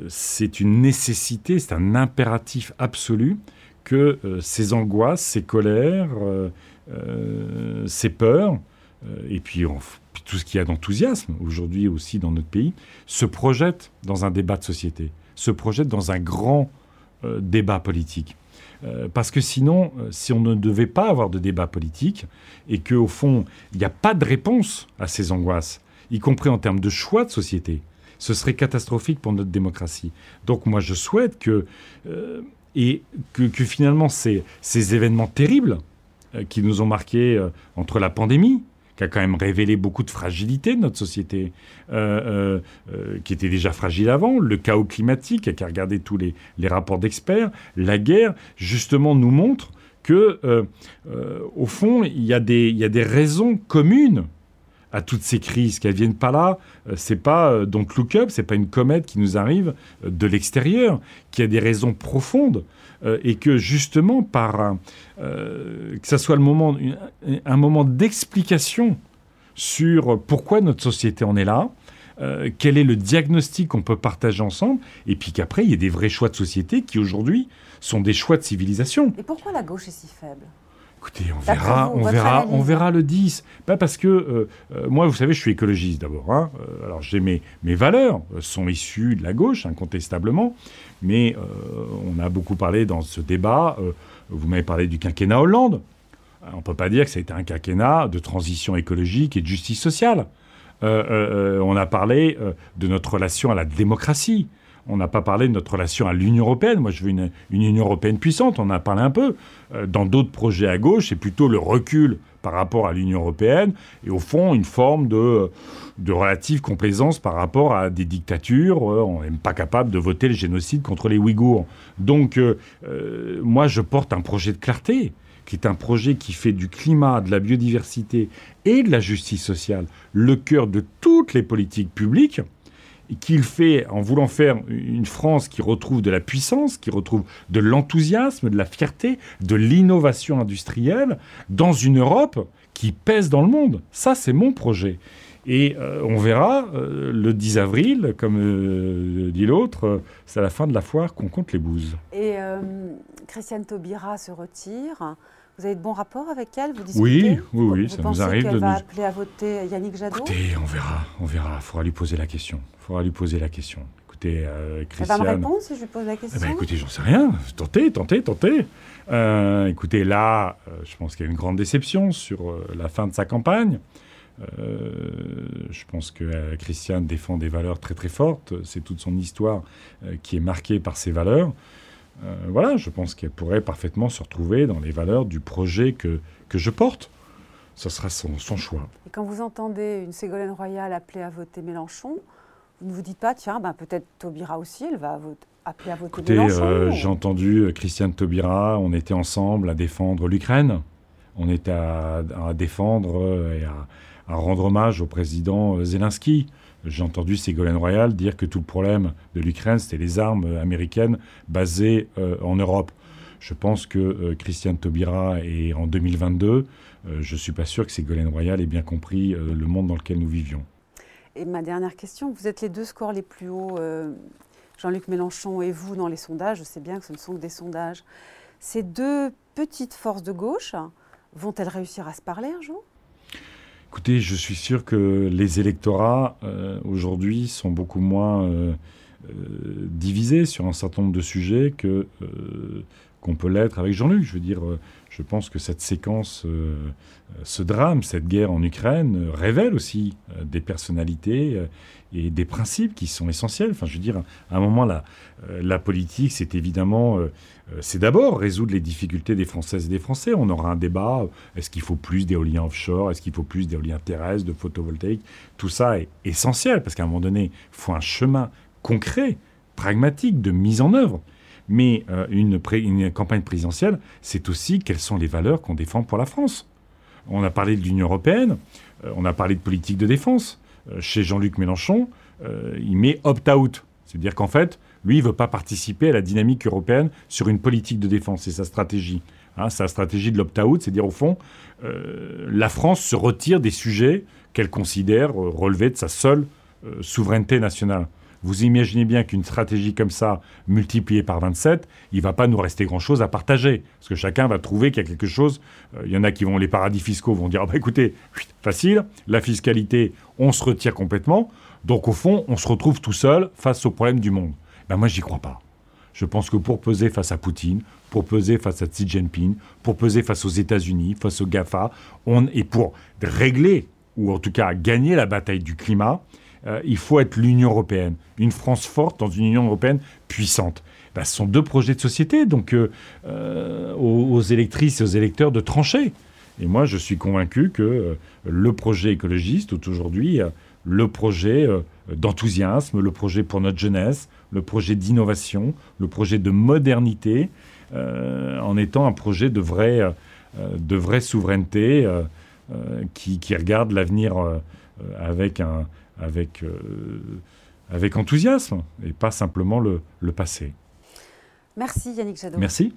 c'est une nécessité, c'est un impératif absolu que ces angoisses, ces colères, ces peurs, et puis tout ce qu'il y a d'enthousiasme aujourd'hui aussi dans notre pays, se projettent dans un débat de société, se projettent dans un grand débat politique. parce que sinon, si on ne devait pas avoir de débat politique et qu'au fond, il n'y a pas de réponse à ces angoisses, y compris en termes de choix de société, ce serait catastrophique pour notre démocratie. Donc moi, je souhaite que, euh, et que, finalement ces, événements terribles qui nous ont marqués entre la pandémie, qui a quand même révélé beaucoup de fragilité de notre société, euh, euh, euh, qui était déjà fragile avant, le chaos climatique, qui a regardé tous les, rapports d'experts, la guerre, justement nous montre que, au fond, il y, a des, il y a des raisons communes à toutes ces crises, qu'elles viennent pas là. C'est pas donc look up, c'est pas une comète qui nous arrive de l'extérieur, qui a des raisons profondes. et que justement par que ça soit le moment un moment d'explication sur pourquoi notre société en est là, euh, quel est le diagnostic qu'on peut partager ensemble, et puis qu'après, il y ait des vrais choix de société qui aujourd'hui sont des choix de civilisation. Et pourquoi la gauche est si faible? Écoutez, on verra, on verra, on verra le 10. Pas parce que euh, euh, moi, vous savez, je suis écologiste d'abord. Hein. alors j'ai mes, mes valeurs sont issues de la gauche, incontestablement, mais on a beaucoup parlé dans ce débat. vous m'avez parlé du quinquennat Hollande. On ne peut pas dire que ça a été un quinquennat de transition écologique et de justice sociale. Euh, euh, euh, on a parlé de notre relation à la démocratie. On n'a pas parlé de notre relation à l'Union européenne. Moi, je veux une, Union européenne puissante. On en a parlé un peu. dans d'autres projets à gauche, c'est plutôt le recul par rapport à l'Union européenne et au fond une forme de, de relative complaisance par rapport à des dictatures. on n'est pas capable de voter le génocide contre les Ouïghours. Donc, moi, je porte un projet de clarté qui est un projet qui fait du climat, de la biodiversité et de la justice sociale le cœur de toutes les politiques publiques, qu'il fait en voulant faire une France qui retrouve de la puissance, qui retrouve de l'enthousiasme, de la fierté, de l'innovation industrielle, dans une Europe qui pèse dans le monde. Ça, c'est mon projet. Et euh, on verra euh, le 10 avril, comme euh, dit l'autre, c'est à la fin de la foire qu'on compte les bouses. Et Christiane Taubira se retire. Vous avez de bons rapports avec elle Vous discutez Oui, oui, oui, ça nous arrive de va appeler à voter Yannick Jadot? Écoutez, on verra, on verra. Il faudra lui poser la question. Il faudra lui poser la question. Écoutez, euh, Christiane... Elle va me répondre si je lui pose la question eh ben, Écoutez, j'en sais rien. Tentez, tentez, tentez. Euh, écoutez, là, euh, je pense qu'il y a une grande déception sur euh, la fin de sa campagne. je pense que Christiane défend des valeurs très très fortes. C'est toute son histoire qui est marquée par ces valeurs. Euh, voilà, je pense qu'elle pourrait parfaitement se retrouver dans les valeurs du projet que, que je porte. Ce sera son, son, choix. Et quand vous entendez une Ségolène Royal appeler à voter Mélenchon, vous ne vous dites pas, tiens, ben peut-être Taubira aussi, elle va appeler à voter Écoutez, Mélenchon euh, J'ai entendu euh, Christiane Taubira, on était ensemble à défendre l'Ukraine, on était à, à défendre et à, à, rendre hommage au président Zelensky. J'ai entendu Ségolène Royal dire que tout le problème de l'Ukraine, c'était les armes américaines basées euh, en Europe. Je pense que euh, Christiane Taubira est en 2022. Euh, je ne suis pas sûr que Ségolène Royal ait bien compris le monde dans lequel nous vivions. Et ma dernière question, vous êtes les deux scores les plus hauts, Jean-Luc Mélenchon et vous, dans les sondages. Je sais bien que ce ne sont que des sondages. Ces deux petites forces de gauche vont-elles réussir à se parler un jour? Écoutez, je suis sûr que les électorats euh, aujourd'hui sont beaucoup moins euh, euh, divisés sur un certain nombre de sujets que qu'on peut l'être avec Jean-Luc. Je veux dire, je pense que cette séquence, ce drame, cette guerre en Ukraine révèle aussi des personnalités et des principes qui sont essentiels. Enfin, je veux dire, à un moment, la, la politique, c'est évidemment c'est d'abord résoudre les difficultés des Françaises et des Français. On aura un débat, euh, est-ce qu'il faut plus d'éolien offshore, est-ce qu'il faut plus d'éolien terrestre, de photovoltaïque Tout ça est essentiel, parce qu'à un moment donné, il faut un chemin concret, pragmatique, de mise en œuvre. Mais euh, une, campagne présidentielle, c'est aussi quelles sont les valeurs qu'on défend pour la France. On a parlé de l'Union européenne, on a parlé de politique de défense. chez Jean-Luc Mélenchon, il met opt-out. C'est-à-dire qu'en fait, lui, ne veut pas participer à la dynamique européenne sur une politique de défense. C'est sa stratégie. Hein, sa stratégie de l'opt-out, c'est dire au fond, euh, la France se retire des sujets qu'elle considère euh, relever de sa seule euh, souveraineté nationale. Vous imaginez bien qu'une stratégie comme ça, multipliée par 27, il ne va pas nous rester grand-chose à partager. Parce que chacun va trouver qu'il y a quelque chose. Il y en a qui vont, les paradis fiscaux vont dire, ah bah écoutez, facile, la fiscalité, on se retire complètement. Donc au fond, on se retrouve tout seul face aux problèmes du monde. Ben moi, j'y crois pas. Je pense que pour peser face à Poutine, pour peser face à Xi Jinping, pour peser face aux États-Unis, face aux GAFA, on, et pour régler, ou en tout cas gagner la bataille du climat, euh, il faut être l'Union européenne. Une France forte dans une Union européenne puissante. bah, ce sont deux projets de société, donc aux, électrices et aux électeurs de trancher. Et moi, je suis convaincu que le projet écologiste, aujourd'hui, le projet d'enthousiasme, le projet pour notre jeunesse, le projet d'innovation, le projet de modernité, en étant un projet de vraie, de vraie souveraineté qui, qui, regarde l'avenir avec un, avec, euh, avec enthousiasme et pas simplement le, le passé. Merci Yannick Jadot. Merci.